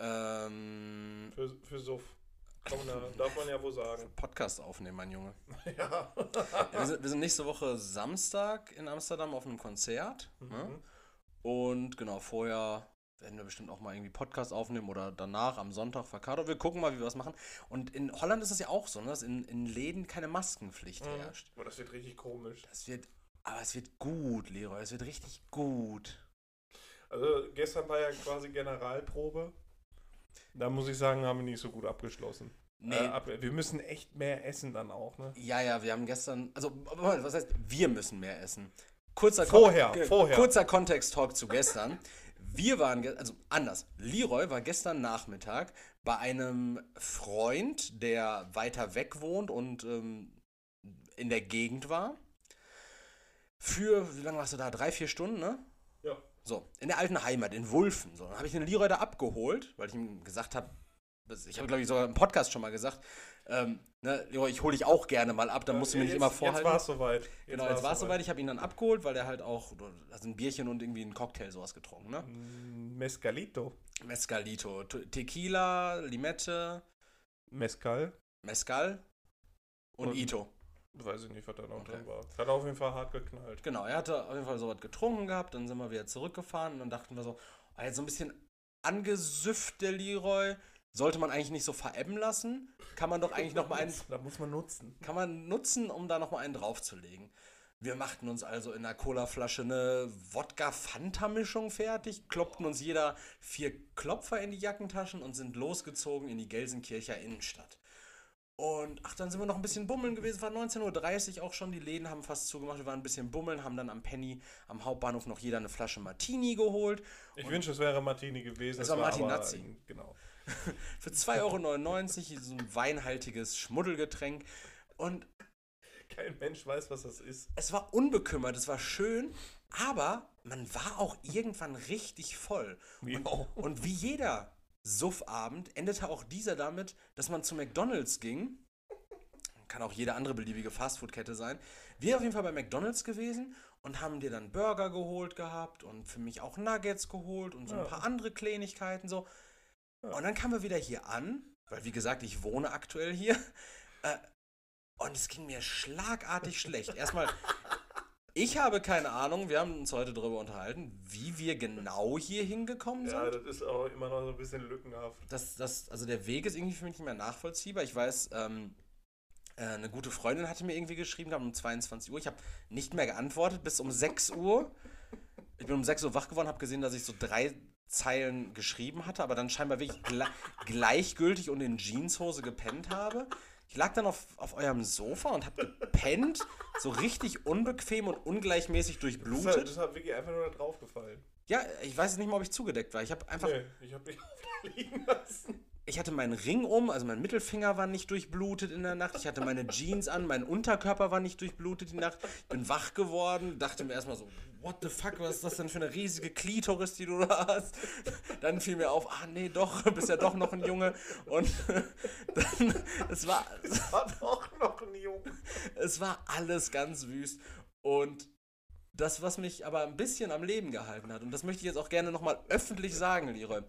Ähm, Für, für Suff. Kann man darf man ja wohl sagen. Podcast aufnehmen, mein Junge. ja. Wir, sind, wir sind nächste Woche Samstag in Amsterdam auf einem Konzert. Ne? Mhm. Und genau, vorher werden wir bestimmt auch mal irgendwie Podcast aufnehmen oder danach am Sonntag Verkato. Wir gucken mal, wie wir was machen. Und in Holland ist es ja auch so, ne, dass in, in Läden keine Maskenpflicht Mhm. herrscht. Aber das wird richtig komisch. Das wird, aber es wird gut, Leroy. Es wird richtig gut. Also gestern war ja quasi Generalprobe. Da muss ich sagen, haben wir nicht so gut abgeschlossen. Nee. Äh, ab, wir müssen echt mehr essen dann auch, ne? Ja, ja, wir haben gestern, also was heißt, wir müssen mehr essen. Kurzer Vorher, Kon- vorher. Kurzer Kontext-Talk zu gestern. Wir waren, also anders. Leroy war gestern Nachmittag bei einem Freund, der weiter weg wohnt und ähm, in der Gegend war. Für, wie lange warst du da? Drei, vier Stunden, ne? Ja. So, in der alten Heimat, in Wulfen. So, dann habe ich den Leroy da abgeholt, weil ich ihm gesagt habe, ich habe, glaube ich, sogar im Podcast schon mal gesagt, ähm, ne, ich hole dich auch gerne mal ab, dann musst du mir nicht jetzt, immer vorhalten. Jetzt war es soweit. Genau, jetzt war es soweit. Ich habe ihn dann abgeholt, weil der halt auch also ein Bierchen und irgendwie einen Cocktail sowas getrunken, ne? Mm, Mescalito. Mezcalito, Te- Tequila, Limette, Mezcal. Mezcal und, Und- Ito. Weiß ich nicht, was da noch Okay. drin war. Hat auf jeden Fall hart geknallt. Genau, er hatte auf jeden Fall sowas getrunken gehabt, dann sind wir wieder zurückgefahren und dann dachten wir so, ah, jetzt so ein bisschen angesüfft der Leroy, sollte man eigentlich nicht so verebben lassen, kann man doch eigentlich noch mal einen Da muss man nutzen. kann man nutzen, um da noch mal einen draufzulegen. Wir machten uns also in einer Colaflasche eine Wodka-Fanta-Mischung fertig, kloppten uns jeder vier Klopfer in die Jackentaschen und sind losgezogen in die Gelsenkircher Innenstadt. Und ach, dann sind wir noch ein bisschen bummeln gewesen. Es war 19.30 Uhr auch schon. Die Läden haben fast zugemacht. Wir waren ein bisschen bummeln, haben dann am Penny am Hauptbahnhof noch jeder eine Flasche Martini geholt. Ich wünsche, es wäre Martini gewesen. Es war Martinazzi. Genau. Für 2,99 Euro so ein weinhaltiges Schmuddelgetränk. Und Kein Mensch weiß, was das ist. es war unbekümmert, es war schön, aber man war auch irgendwann richtig voll. Und, und wie jeder Suffabend endete auch dieser damit, dass man zu McDonalds ging. Kann auch jede andere beliebige Fastfood-Kette sein. Wir auf jeden Fall bei McDonalds gewesen und haben dir dann Burger geholt gehabt und für mich auch Nuggets geholt und so ein Ja. paar andere Kleinigkeiten so. Und dann kamen wir wieder hier an, weil wie gesagt, ich wohne aktuell hier. Äh, und es ging mir schlagartig schlecht. Erstmal, ich habe keine Ahnung, wir haben uns heute darüber unterhalten, wie wir genau hier hingekommen sind. Ja, das ist auch immer noch so ein bisschen lückenhaft. Das, das, also der Weg ist irgendwie für mich nicht mehr nachvollziehbar. Ich weiß, ähm, äh, eine gute Freundin hatte mir irgendwie geschrieben um 22 Uhr. Ich habe nicht mehr geantwortet bis um 6 Uhr. Ich bin um 6 Uhr wach geworden, habe gesehen, dass ich so drei Zeilen geschrieben hatte, aber dann scheinbar wirklich gle gleichgültig und in Jeanshose gepennt habe. Ich lag dann auf, auf eurem Sofa und habe gepennt, so richtig unbequem und ungleichmäßig Das durchblutet. das ist halt wirklich einfach nur da draufgefallen. Ja, ich weiß nicht mal, ob ich zugedeckt war. Ich habe einfach Nee, ich habe auf da liegen lassen. Ich hatte meinen Ring um, also mein Mittelfinger war nicht durchblutet in der Nacht. Ich hatte meine Jeans an, mein Unterkörper war nicht durchblutet die Nacht. Ich bin wach geworden, dachte mir erstmal so, what the fuck, was ist das denn für eine riesige Klitoris, die du da hast? Dann fiel mir auf, ah nee, doch, bist ja doch noch ein Junge. Und dann, es war, War doch noch ein Junge. es war alles ganz wüst. Und das, was mich aber ein bisschen am Leben gehalten hat, und das möchte ich jetzt auch gerne nochmal öffentlich sagen, Leroy.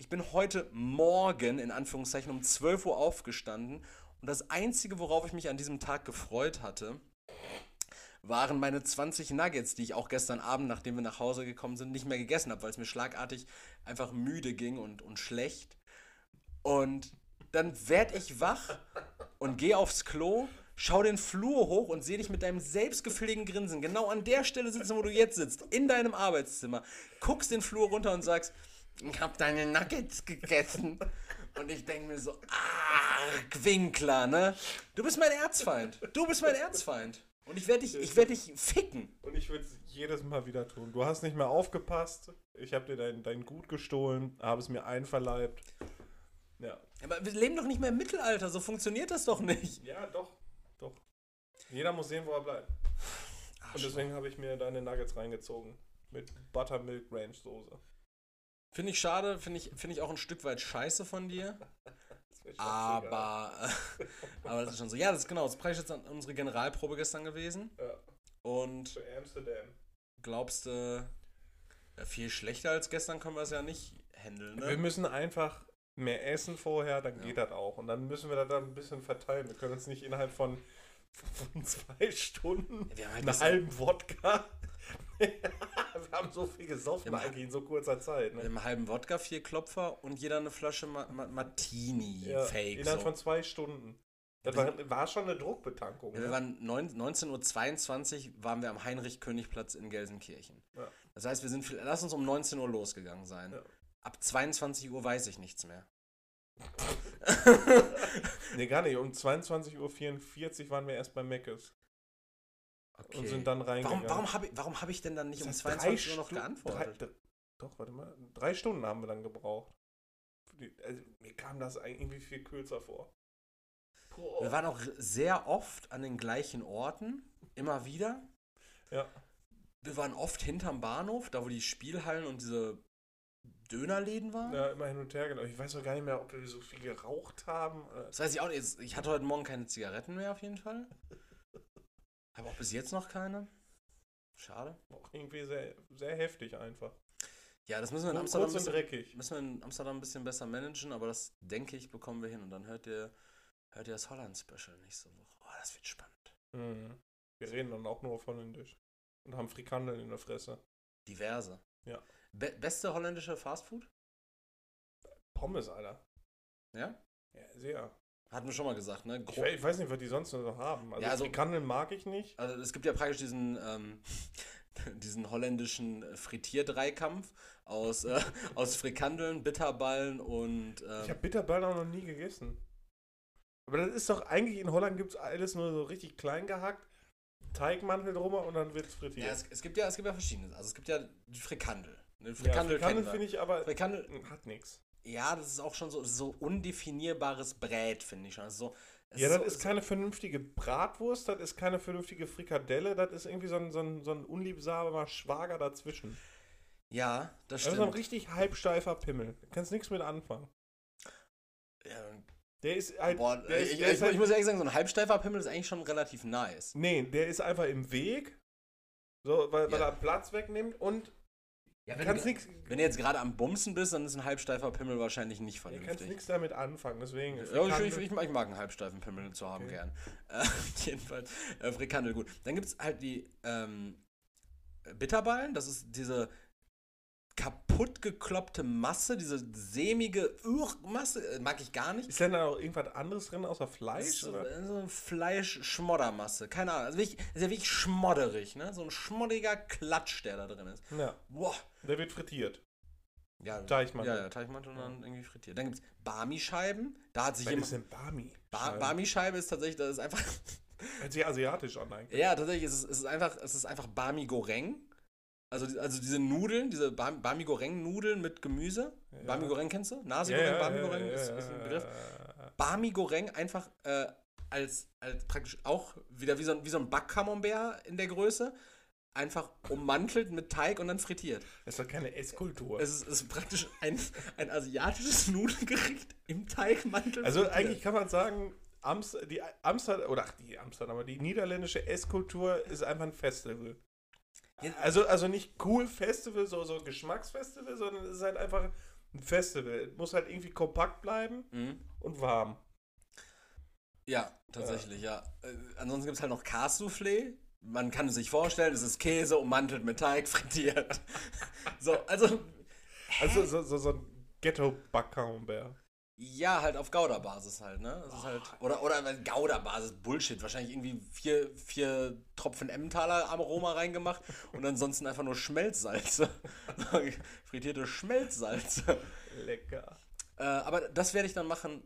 Ich bin heute Morgen, in Anführungszeichen, um 12 Uhr aufgestanden. Und das Einzige, worauf ich mich an diesem Tag gefreut hatte, waren meine 20 Nuggets, die ich auch gestern Abend, nachdem wir nach Hause gekommen sind, nicht mehr gegessen habe, weil es mir schlagartig einfach müde ging und, und schlecht. Und dann werd ich wach und gehe aufs Klo, schau den Flur hoch und sehe dich mit deinem selbstgefälligen Grinsen genau an der Stelle sitzen, wo du jetzt sitzt, in deinem Arbeitszimmer. Guckst den Flur runter und sagst, ich hab deine Nuggets gegessen. Und ich denke mir so, ah, Winkler, ne? Du bist mein Erzfeind. Du bist mein Erzfeind. Und ich werde dich, ich werd dich ficken. Und ich würde es jedes Mal wieder tun. Du hast nicht mehr aufgepasst. ich habe dir dein, dein Gut gestohlen, habe es mir einverleibt. Ja. Aber wir leben doch nicht mehr im Mittelalter, so funktioniert das doch nicht. Ja, doch, doch. Jeder muss sehen, wo er bleibt. Ach, Und deswegen habe ich mir deine Nuggets reingezogen. Mit Buttermilk Ranch Soße. Finde ich schade, finde ich, find ich auch ein Stück weit scheiße von dir. Aber, aber das ist schon so. Ja, das ist genau, das ist jetzt an unsere Generalprobe gestern gewesen. Ja, Und zu Amsterdam. glaubst du, ja, viel schlechter als gestern können wir es ja nicht handeln, Wir ne? müssen einfach mehr essen vorher, dann Ja. geht das auch. Und dann müssen wir das dann ein bisschen verteilen. Wir können uns nicht innerhalb von, von zwei Stunden Wir haben halt einen halben Wodka. wir haben so viel gesoffen eigentlich in so kurzer Zeit. Mit Ne? einem halben Wodka, vier Klopfer und jeder eine Flasche Ma Ma Martini Ja, Fake. innerhalb So. von zwei Stunden. Das war, war schon eine Druckbetankung. Ja, wir ne? waren neun- 19.22 Uhr waren wir am Heinrich-König-Platz in Gelsenkirchen. Ja. Das heißt, wir sind, viel- lass uns um 19 Uhr losgegangen sein. Ja. Ab 22 Uhr weiß ich nichts mehr. Nee, gar nicht. Um 22.44 Uhr waren wir erst bei Meckes. Und sind dann reingegangen. Warum, warum habe ich, warum hab ich denn dann nicht um Das heißt, 22 Uhr noch geantwortet? Drei, doch, warte mal. Drei Stunden haben wir dann gebraucht. Also, mir kam das irgendwie viel kürzer vor. Wir waren auch sehr oft an den gleichen Orten, immer wieder. Ja. Wir waren oft hinterm Bahnhof, da wo die Spielhallen und diese Dönerläden waren. ja, immer hin und her gelaufen. Ich weiß auch gar nicht mehr, ob wir so viel geraucht haben. Äh, Das weiß ich auch nicht. Ich hatte heute Morgen keine Zigaretten mehr auf jeden Fall. Habe auch bis jetzt noch keine. Schade. Auch irgendwie sehr, sehr heftig einfach. Ja, das müssen wir in Kurz Amsterdam, ein und bisschen, dreckig. müssen wir in Amsterdam ein bisschen besser managen, aber das denke ich, bekommen wir hin. Und dann hört ihr, hört ihr das Holland-Special nächste Woche. Oh, das wird spannend. Mhm. Wir reden dann auch nur auf Holländisch. Und haben Frikandeln in der Fresse. Diverse. Ja. Be beste holländische Fastfood? Pommes, Alter. Ja? Ja, sehr. Hatten wir schon mal gesagt, ne? Ich Gro weiß, ich weiß nicht, was die sonst noch haben. Also, Ja, also- Frikandeln mag ich nicht. also es gibt ja praktisch diesen, ähm, diesen holländischen Frittierdreikampf aus, äh, aus Frikandeln, Bitterballen und ähm, Ich habe Bitterballen auch noch nie gegessen. Aber das ist doch eigentlich in Holland gibt es alles nur so richtig klein gehackt, Teigmantel drüber und dann wird es frittiert. Ja, es, es gibt ja, es gibt ja verschiedene. Also es gibt ja die Frikandel. Ne, Ja, Frikandel Frikandel finde ich aber Frikandel, hat nichts. Ja, das ist auch schon so, so undefinierbares Brät, finde ich schon. Also so, Ja, das so, ist keine vernünftige Bratwurst, das ist keine vernünftige Frikadelle, das ist irgendwie so ein, so ein, so ein unliebsamer Schwager dazwischen. Ja, das Das ist so ein stimmt. richtig halbsteifer Pimmel. Da kannst nichts mit anfangen. Ja, Der ist halt. boah, der ist, ich, der ich, ist halt ich muss ehrlich sagen, so ein halbsteifer Pimmel ist eigentlich schon relativ nice. nee, der ist einfach im Weg. So, weil, weil Ja. er Platz wegnimmt und Ja, du kannst nichts. wenn du jetzt gerade am Bumsen bist, dann ist ein halbsteifer Pimmel wahrscheinlich nicht Du kannst vernünftig. nichts damit anfangen, deswegen. Ja, ich, ich, ich mag einen halbsteifen Pimmel zu haben Okay. gern. Äh, jedenfalls, äh, Frikandel, gut. Dann gibt es halt die ähm, Bitterballen, das ist diese kaputt gekloppte Masse, diese sämige Urmasse, äh, mag ich gar nicht. Ist denn da noch irgendwas anderes drin außer Fleisch? so, eine Fleisch-Schmoddermasse. Keine Ahnung. Also wirklich, ist ja wirklich schmodderig, ne? So ein schmoddiger Klatsch, der da drin ist. Ja, Boah. der wird frittiert. Ja, Teichmantel. Ja, ja, Teichmantel und dann irgendwie frittiert. Dann gibt es Barmi-Scheiben. Da hat sich Was jemand. ist denn Bami? Ba Barmi-Scheibe ist tatsächlich, das ist einfach. Hört sich asiatisch an eigentlich. ja, tatsächlich, es ist, es ist einfach, es ist einfach Barmi Goreng. Also, also diese Nudeln, diese Bar- Barmi Goreng-Nudeln mit Gemüse. Ja. Barmi Goreng kennst du? Nasi Goreng, ja, Barmi ja, Goreng ist, ist ein Begriff. Barmi Goreng einfach äh, als, als praktisch auch wieder wie so ein, wie so ein Backcamembert in der Größe. Einfach ummantelt mit Teig und dann frittiert. Das ist doch keine Esskultur. Es ist, es ist praktisch ein, ein asiatisches Nudelgericht im Teigmantel. Also frittiert. eigentlich kann man sagen, Amst die Amsterdam oder ach, die Amsterdamer, die niederländische Esskultur ist einfach ein Festival. Ja. Also, also nicht cool Festival, so, so Geschmacksfestival, sondern es ist halt einfach ein Festival. Es muss halt irgendwie kompakt bleiben Mhm. und warm. Ja, tatsächlich, ja. Äh, ansonsten gibt es halt noch Cassoufflé. Man kann es sich vorstellen, es ist Käse ummantelt mit Teig frittiert. so, also, Also so, so, so ein Ghetto-Backcamembert. Ja, halt auf Gouda-Basis halt, ne? Das ist halt, oder oder Gouda-Basis, Bullshit. Wahrscheinlich irgendwie vier, vier Tropfen Emmentaler Aroma reingemacht und ansonsten einfach nur Schmelzsalze. Frittierte Schmelzsalze. Lecker. Äh, aber das werde ich dann machen.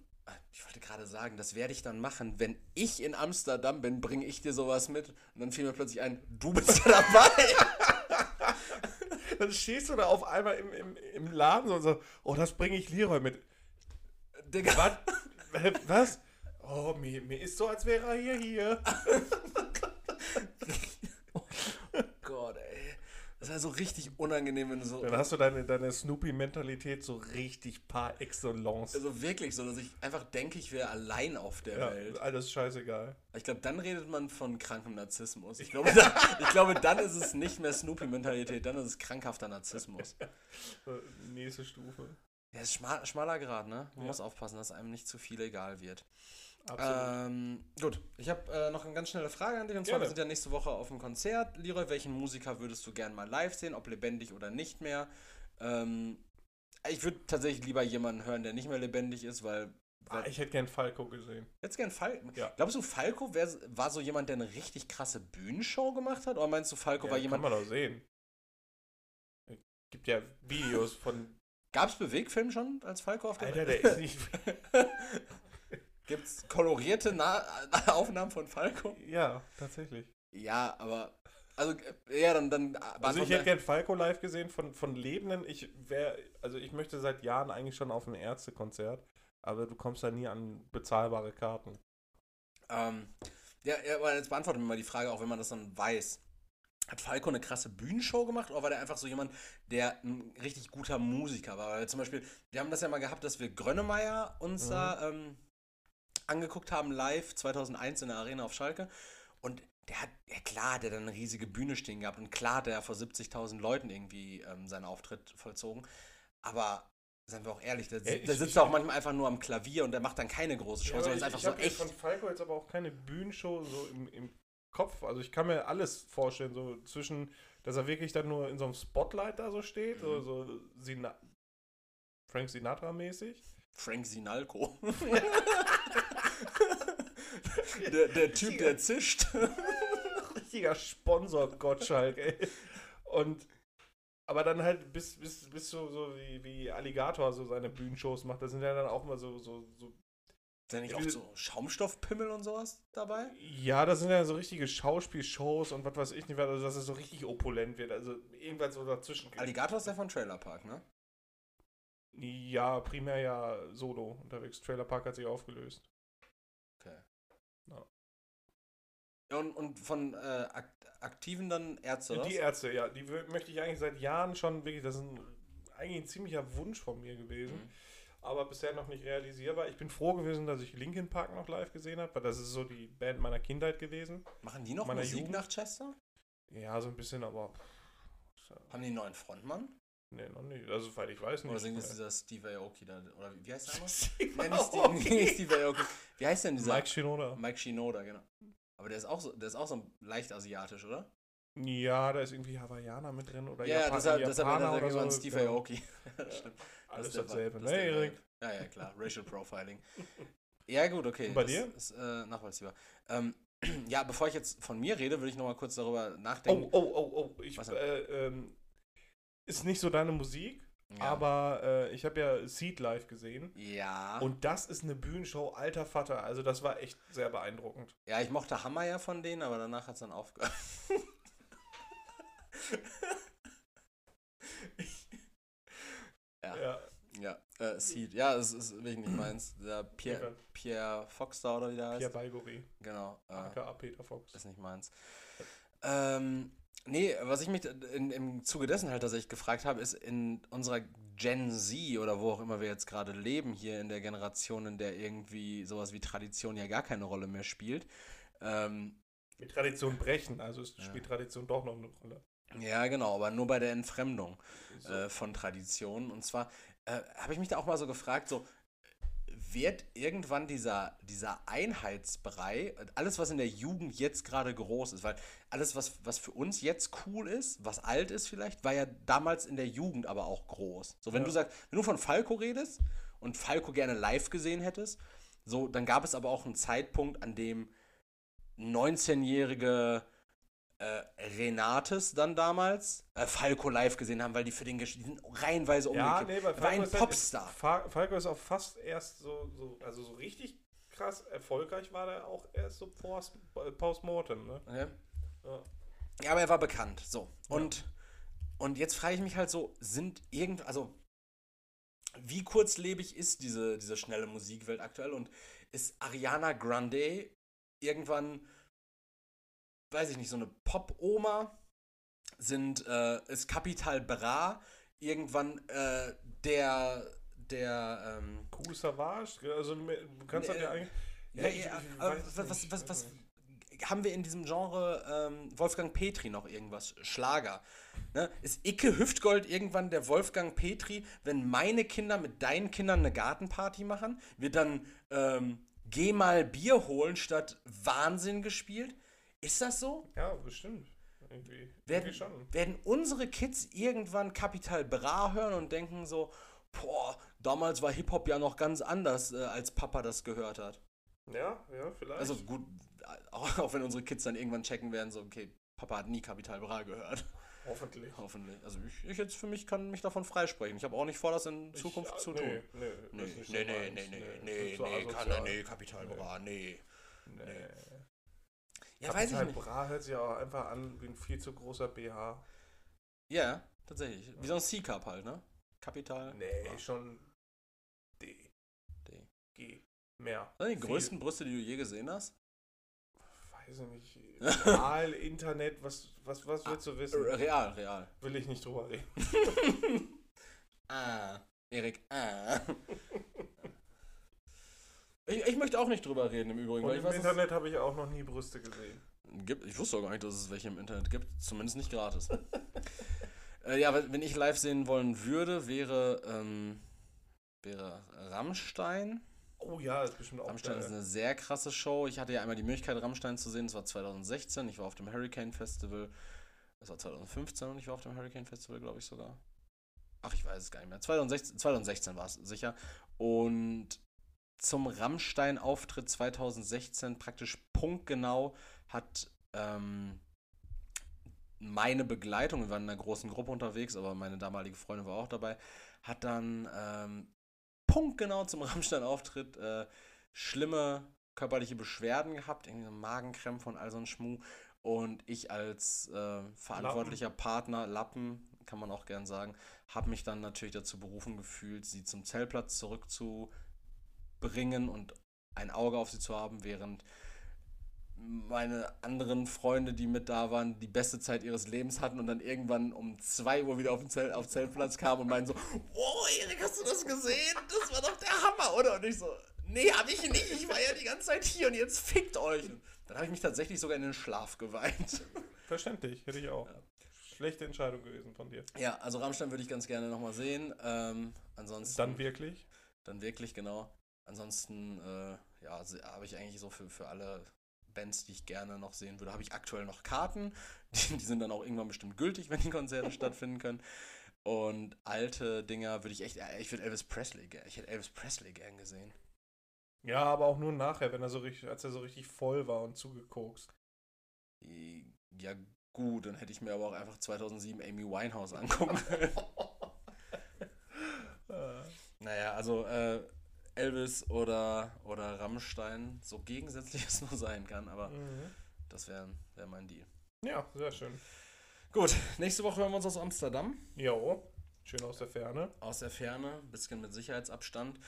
Ich wollte gerade sagen, das werde ich dann machen, wenn ich in Amsterdam bin, bringe ich dir sowas mit und dann fiel mir plötzlich ein, du bist ja dabei. Dann stehst du da auf einmal im, im, im Laden so, und so, oh, das bringe ich Leroy mit. Digga. Was? Was? Oh, mir, mir ist so, als wäre er hier hier. Gott, ey. Das wäre so richtig unangenehm, wenn du so. Dann hast du deine, deine Snoopy-Mentalität so richtig par excellence. Also wirklich so, dass ich einfach denke, ich wäre allein auf der Ja, Welt. alles scheißegal. Ich glaube, dann redet man von krankem Narzissmus. Ich glaube, dann, ich glaube, dann ist es nicht mehr Snoopy-Mentalität, dann ist es krankhafter Narzissmus. Nächste Stufe. Ja, ist schmal, schmaler Grad, ne? Man Ja. muss aufpassen, dass einem nicht zu viel egal wird. Absolut. Ähm, gut, ich habe äh, noch eine ganz schnelle Frage an dich. Und zwar, Gerne. wir sind ja nächste Woche auf dem Konzert. Leroy, welchen Musiker würdest du gerne mal live sehen, ob lebendig oder nicht mehr? Ähm, ich würde tatsächlich lieber jemanden hören, der nicht mehr lebendig ist, weil. ah, ich hätte gern Falco gesehen. jetzt gern Fal Ja. Glaubst du, Falco wär, war so jemand, der eine richtig krasse Bühnenshow gemacht hat? Oder meinst du, Falco war Ja, jemand. Kann man doch sehen. Es gibt ja Videos von. Gab es Bewegfilm schon als Falco auf der Alter, der ist nicht. Gibt es kolorierte Na Aufnahmen von Falco? ja, tatsächlich. Ja, aber. Also, äh, ja, dann. dann Also ich hätte gern Falco live gesehen von, von Lebenden. Ich wäre, also ich möchte seit Jahren eigentlich schon auf ein Ärztekonzert, aber du kommst da nie an bezahlbare Karten. Ähm, ja, ja, aber jetzt beantworten wir mal die Frage, auch wenn man das dann weiß. Hat Falco eine krasse Bühnenshow gemacht oder war der einfach so jemand, der ein richtig guter Musiker war? Weil zum Beispiel, wir haben das ja mal gehabt, dass wir Grönemeyer uns Mhm. da ähm, angeguckt haben, live 2001 in der Arena auf Schalke. Und der hat, ja klar, der hat dann eine riesige Bühne stehen gehabt und klar, der hat vor 70.000 Leuten irgendwie ähm, seinen Auftritt vollzogen. Aber seien wir auch ehrlich, der, Ja, ich- der sitzt auch manchmal einfach nur am Klavier und der macht dann keine große Show, Ja, sondern ist einfach ich so echt. von Falco jetzt aber auch keine Bühnenshow so im, im Kopf. Also ich kann mir alles vorstellen, so zwischen, dass er wirklich dann nur in so einem Spotlight da so steht, so, Mhm. so Sina Frank Sinatra-mäßig. Frank Sinalco. der, der Typ, der zischt. Richtiger Sponsor Gottschalk, ey. Und aber dann halt bis, bis, bis so, so wie, wie Alligator so seine Bühnenshows macht, da sind ja dann auch mal so, so, so Ist da nicht auch so Schaumstoffpimmel und sowas dabei? Ja, das sind ja so richtige Schauspielshows und was weiß ich nicht, also dass es so richtig opulent wird. Also irgendwas so dazwischen. Alligator ist der von Trailer Park, ne? Ja, primär ja solo unterwegs. Trailer Park hat sich aufgelöst. Okay. Ja. Ja, Und, und von äh, Ak Aktiven dann Ärzte, oder? Die Ärzte, ja, die möchte ich eigentlich seit Jahren schon wirklich, das ist ein, eigentlich ein ziemlicher Wunsch von mir gewesen, Mhm. Aber bisher noch nicht realisierbar. Ich bin froh gewesen, dass ich Linkin Park noch live gesehen habe, weil das ist so die Band meiner Kindheit gewesen. Machen die noch Meiner Musik Jugend? nach Chester? Ja, so ein bisschen, aber. Haben die einen neuen Frontmann? Nee, noch nicht. Also, soweit ich weiß nicht. Oder singt das dieser Steve Aoki da? Oder wie, heißt der noch? Steve Steve Aoki. Wie heißt denn dieser? Mike Shinoda. Mike Shinoda, genau. Aber der ist auch so, der ist auch so leicht asiatisch, oder? Ja, da ist irgendwie Hawaiianer mit drin oder Ja, ja, Japan deshalb, deshalb Japaner er oder so. Steve genau. Aoki. Stimmt. Alles dasselbe. Ne, das der Erik? Ja, ja, klar. Racial Profiling. Ja, gut, okay. Und bei das dir? Ist äh, nachvollziehbar. Ähm, ja, bevor ich jetzt von mir rede, würde ich noch mal kurz darüber nachdenken. Oh, oh, oh, oh. Ich, äh, ähm, ist nicht so deine Musik, Ja. aber äh, ich habe ja Seed live gesehen. Ja. Und das ist eine Bühnenshow, alter Vater. Also das war echt sehr beeindruckend. ja, ich mochte Hammer ja von denen, aber danach hat es dann aufgehört. Ja. Ja. ja, äh, Seed. Ja, es ist wirklich nicht meins. Der Pierre, Pierre, Pierre Fox da oder wie der heißt. Pierre Balgori, Genau. Äh, aka Peter Fox. ist nicht meins. Ähm, nee, was ich mich in, im Zuge dessen halt tatsächlich gefragt habe, ist in unserer Gen Z oder wo auch immer wir jetzt gerade leben, hier in der Generation, in der irgendwie sowas wie Tradition ja gar keine Rolle mehr spielt. Ähm, Mit Tradition brechen, also es Ja. spielt Tradition doch noch eine Rolle. Ja, genau, aber nur bei der Entfremdung So. äh, von Traditionen. Und zwar äh, habe ich mich da auch mal so gefragt, so wird irgendwann dieser, dieser Einheitsbrei, alles was in der Jugend jetzt gerade groß ist, weil alles was, was für uns jetzt cool ist, was alt ist vielleicht, war ja damals in der Jugend aber auch groß. So wenn Ja. du sagst, wenn du von Falco redest und Falco gerne live gesehen hättest, so dann gab es aber auch einen Zeitpunkt, an dem 19-jährige äh, Renates dann damals äh, Falco live gesehen haben, weil die für den Gesch die sind reihenweise ja, umgekippt. nee, weil Er war ein ist halt- Popstar. Fa- Falco ist auch fast erst so, so, also so richtig krass erfolgreich war der auch erst so post, postmortem, ne? Okay. Ja. Ja, aber er war bekannt. So. Und, Und jetzt frage ich mich halt so, sind irgend, also wie kurzlebig ist diese, diese schnelle Musikwelt aktuell und ist Ariana Grande irgendwann, weiß ich nicht, so eine Pop-Oma? Sind, äh, ist Capital Bra irgendwann äh, der, der, ähm, Cool Savage, also du kannst Nee, das ja eigentlich. ja, ich- ja, ich aber weiß es was, was, was, nicht. haben wir in diesem Genre ähm, Wolfgang Petri noch irgendwas? Schlager. Ne? Ist Icke Hüftgold irgendwann der Wolfgang Petri, wenn meine Kinder mit deinen Kindern eine Gartenparty machen? Wird dann ähm, Geh mal Bier holen statt Wahnsinn gespielt? Ist das so? Ja, bestimmt. Irgendwie, Werden, irgendwie schon. werden unsere Kids irgendwann Kapital Bra hören und denken so, boah, damals war Hip-Hop ja noch ganz anders, äh, als Papa das gehört hat? Ja, ja, vielleicht. Also gut, auch, auch wenn unsere Kids dann irgendwann checken werden, so, okay, Papa hat nie Kapital Bra gehört. Hoffentlich. Hoffentlich. Also ich, ich jetzt für mich kann mich davon freisprechen. Ich habe auch nicht vor, das in Zukunft Ich- zu nee, tun. Nee, Nee, nee, nee, nee, nee, nee, nee, kann asozial. er, nee, Kapital Bra, nee. Nee. Ja, weiß ich Kapital nicht. Bra hört sich auch einfach an wie ein viel zu großer BH. Ja, tatsächlich. Wie so ein C-Cup halt, ne? Kapital. Nee, Bra. schon D. D. G. Mehr. Was sind die Viel. größten Brüste, die du je gesehen hast? Weiß ich nicht. Real, Internet, was, was, was willst du wissen? Real, real. Will ich nicht drüber reden. Ah, Erik, ah. Ich, ich möchte auch nicht drüber reden im Übrigen, Und im weiß, Internet habe ich auch noch nie Brüste gesehen. gibt. Ich wusste auch gar nicht, dass es welche im Internet gibt. Zumindest nicht gratis. äh, ja, wenn ich live sehen wollen würde, wäre, ähm, wäre Rammstein. Oh ja, ist bestimmt auch Rammstein ist geil. eine sehr krasse Show. Ich hatte ja einmal die Möglichkeit, Rammstein zu sehen. Das war 2016. Ich war auf dem Hurricane Festival. Das war 2015 und ich war auf dem Hurricane Festival, glaube ich sogar. Ach, ich weiß es gar nicht mehr. 2016, 2016 war es sicher. Und zum Rammstein-Auftritt 2016, praktisch punktgenau, hat ähm, meine Begleitung, wir waren in einer großen Gruppe unterwegs, aber meine damalige Freundin war auch dabei, hat dann ähm, punktgenau zum Rammstein-Auftritt äh, schlimme körperliche Beschwerden gehabt, irgendwie Magenkrämpfe und all so ein Schmuh. Und ich als äh, verantwortlicher Partner, Lappen, kann man auch gern sagen, habe mich dann natürlich dazu berufen gefühlt, sie zum Zeltplatz zurückzubringen und ein Auge auf sie zu haben, während meine anderen Freunde, die mit da waren, die beste Zeit ihres Lebens hatten und dann irgendwann um 2 Uhr wieder auf den Zelt, auf Zeltplatz kamen und meinen so, oh Erik, hast du das gesehen? Das war doch der Hammer, oder? Und ich so, nee, hab ich nicht, ich war ja die ganze Zeit hier und jetzt fickt euch. Und dann habe ich mich tatsächlich sogar in den Schlaf geweint. Verständlich, hätte ich auch. Schlechte Entscheidung gewesen von dir. Ja, also Rammstein würde ich ganz gerne nochmal sehen. Ähm, ansonsten. Dann wirklich? Dann wirklich, genau. Ansonsten, äh, ja, se- habe ich eigentlich so für, für alle Bands, die ich gerne noch sehen würde, habe ich aktuell noch Karten. Die, die sind dann auch irgendwann bestimmt gültig, wenn die Konzerte stattfinden können. Und alte Dinger würde ich echt, äh, ich würde Elvis Presley, ich hätte Elvis Presley gern gesehen. Ja, aber auch nur nachher, wenn er so richtig, als er so richtig voll war und zugekokst. Ja, gut, dann hätte ich mir aber auch einfach 2007 Amy Winehouse angucken können. Naja, also äh, Elvis oder, oder Rammstein, so gegensätzlich es nur sein kann, aber Mhm. das wäre wär mein Deal. Ja, sehr schön. Gut, nächste Woche hören wir uns aus Amsterdam. Jo, schön aus der Ferne. Aus der Ferne, ein bisschen mit Sicherheitsabstand.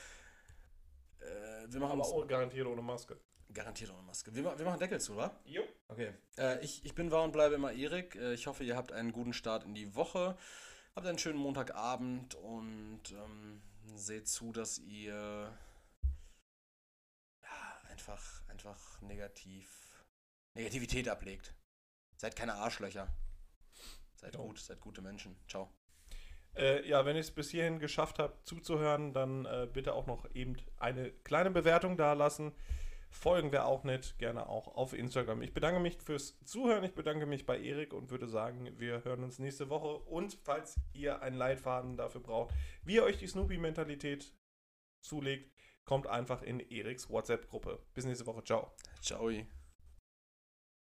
Äh, wir machen Aber auch garantiert ohne Maske. garantiert ohne Maske. Wir, wir machen Deckel zu, wa? Jo. Okay. Äh, ich, ich bin war und bleibe immer Erik. Äh, ich hoffe, ihr habt einen guten Start in die Woche. Habt einen schönen Montagabend und ähm, seht zu, dass ihr ja, einfach, einfach negativ, Negativität ablegt. Seid keine Arschlöcher. Seid Jo. gut, seid gute Menschen. Ciao. Äh, ja, wenn ihr es bis hierhin geschafft habt zuzuhören, dann äh, bitte auch noch eben eine kleine Bewertung da lassen. Folgen wir auch nicht, gerne auch auf Instagram. Ich bedanke mich fürs Zuhören, ich bedanke mich bei Erik und würde sagen, wir hören uns nächste Woche. Und falls ihr einen Leitfaden dafür braucht, wie ihr euch die Snoopy-Mentalität zulegt, kommt einfach in Eriks WhatsApp-Gruppe. Bis nächste Woche, ciao. Ciao.